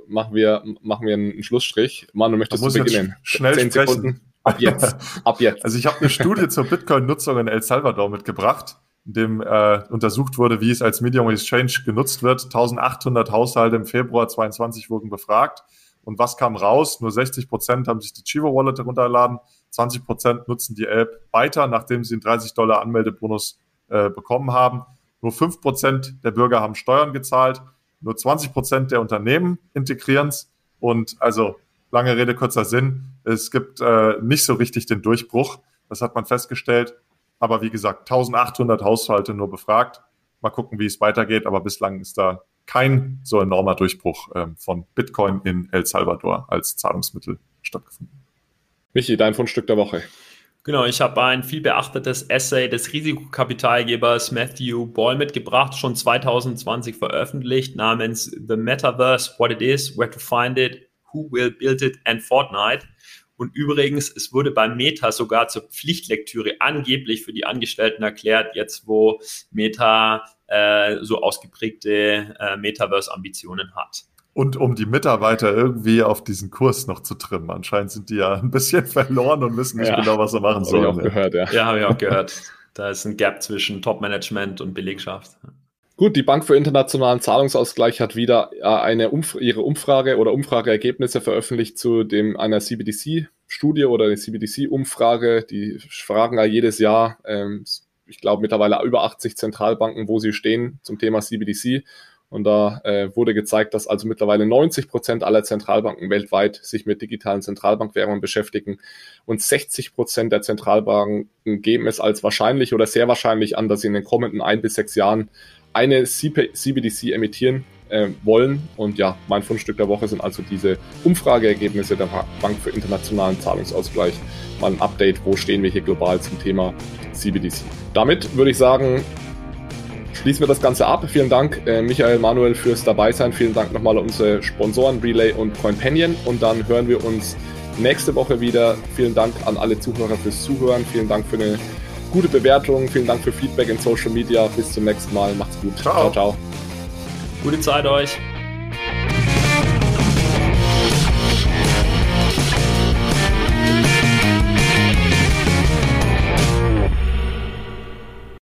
machen wir, machen wir einen Schlussstrich. Manu, möchtest du beginnen? Schnell zehn sprechen. Sekunden. Ab jetzt. <laughs> Ab jetzt. Also ich habe eine Studie zur Bitcoin-Nutzung in El Salvador mitgebracht, in dem äh, untersucht wurde, wie es als Medium Exchange genutzt wird. 1800 Haushalte im Februar 22 wurden befragt. Und was kam raus? Nur 60 Prozent haben sich die Chivo Wallet heruntergeladen. 20 Prozent nutzen die App weiter, nachdem sie einen 30 Dollar Anmeldebonus äh, bekommen haben. Nur 5 Prozent der Bürger haben Steuern gezahlt. Nur 20 Prozent der Unternehmen integrieren es. Und also lange Rede, kurzer Sinn. Es gibt äh, nicht so richtig den Durchbruch. Das hat man festgestellt. Aber wie gesagt, 1800 Haushalte nur befragt. Mal gucken, wie es weitergeht. Aber bislang ist da kein so enormer Durchbruch ähm, von Bitcoin in El Salvador als Zahlungsmittel stattgefunden. Michi, dein Fundstück der Woche. Genau, ich habe ein viel beachtetes Essay des Risikokapitalgebers Matthew Ball mitgebracht, schon 2020 veröffentlicht, namens The Metaverse, What It Is, Where to Find It Who Will Build It and Fortnite. Und übrigens, es wurde bei Meta sogar zur Pflichtlektüre angeblich für die Angestellten erklärt, jetzt wo Meta äh, so ausgeprägte äh, Metaverse-Ambitionen hat. Und um die Mitarbeiter irgendwie auf diesen Kurs noch zu trimmen. Anscheinend sind die ja ein bisschen <laughs> verloren und wissen nicht ja, genau, was sie machen sollen. Habe ich auch gehört, ja. Ja, habe ich auch gehört. Da ist ein Gap zwischen Top-Management und Belegschaft. Gut, die Bank für internationalen Zahlungsausgleich hat wieder äh, eine Umf ihre Umfrage oder Umfrageergebnisse veröffentlicht zu dem einer CBDC-Studie oder der CBDC-Umfrage. Die fragen ja jedes Jahr, ähm, ich glaube mittlerweile über 80 Zentralbanken, wo sie stehen zum Thema CBDC. Und da äh, wurde gezeigt, dass also mittlerweile 90 Prozent aller Zentralbanken weltweit sich mit digitalen Zentralbankwährungen beschäftigen. Und 60 Prozent der Zentralbanken geben es als wahrscheinlich oder sehr wahrscheinlich an, dass sie in den kommenden ein bis sechs Jahren eine CBDC emittieren äh, wollen. Und ja, mein Fundstück der Woche sind also diese Umfrageergebnisse der Bank für internationalen Zahlungsausgleich. Mal ein Update, wo stehen wir hier global zum Thema CBDC. Damit würde ich sagen, schließen wir das Ganze ab. Vielen Dank, äh, Michael, Manuel, fürs Dabeisein. Vielen Dank nochmal an unsere Sponsoren Relay und Coinpanion. Und dann hören wir uns nächste Woche wieder. Vielen Dank an alle Zuhörer fürs Zuhören. Vielen Dank für eine gute Bewertung. Vielen Dank für Feedback in Social Media. Bis zum nächsten Mal. Macht's gut. Ciao, ciao. ciao. Gute Zeit euch.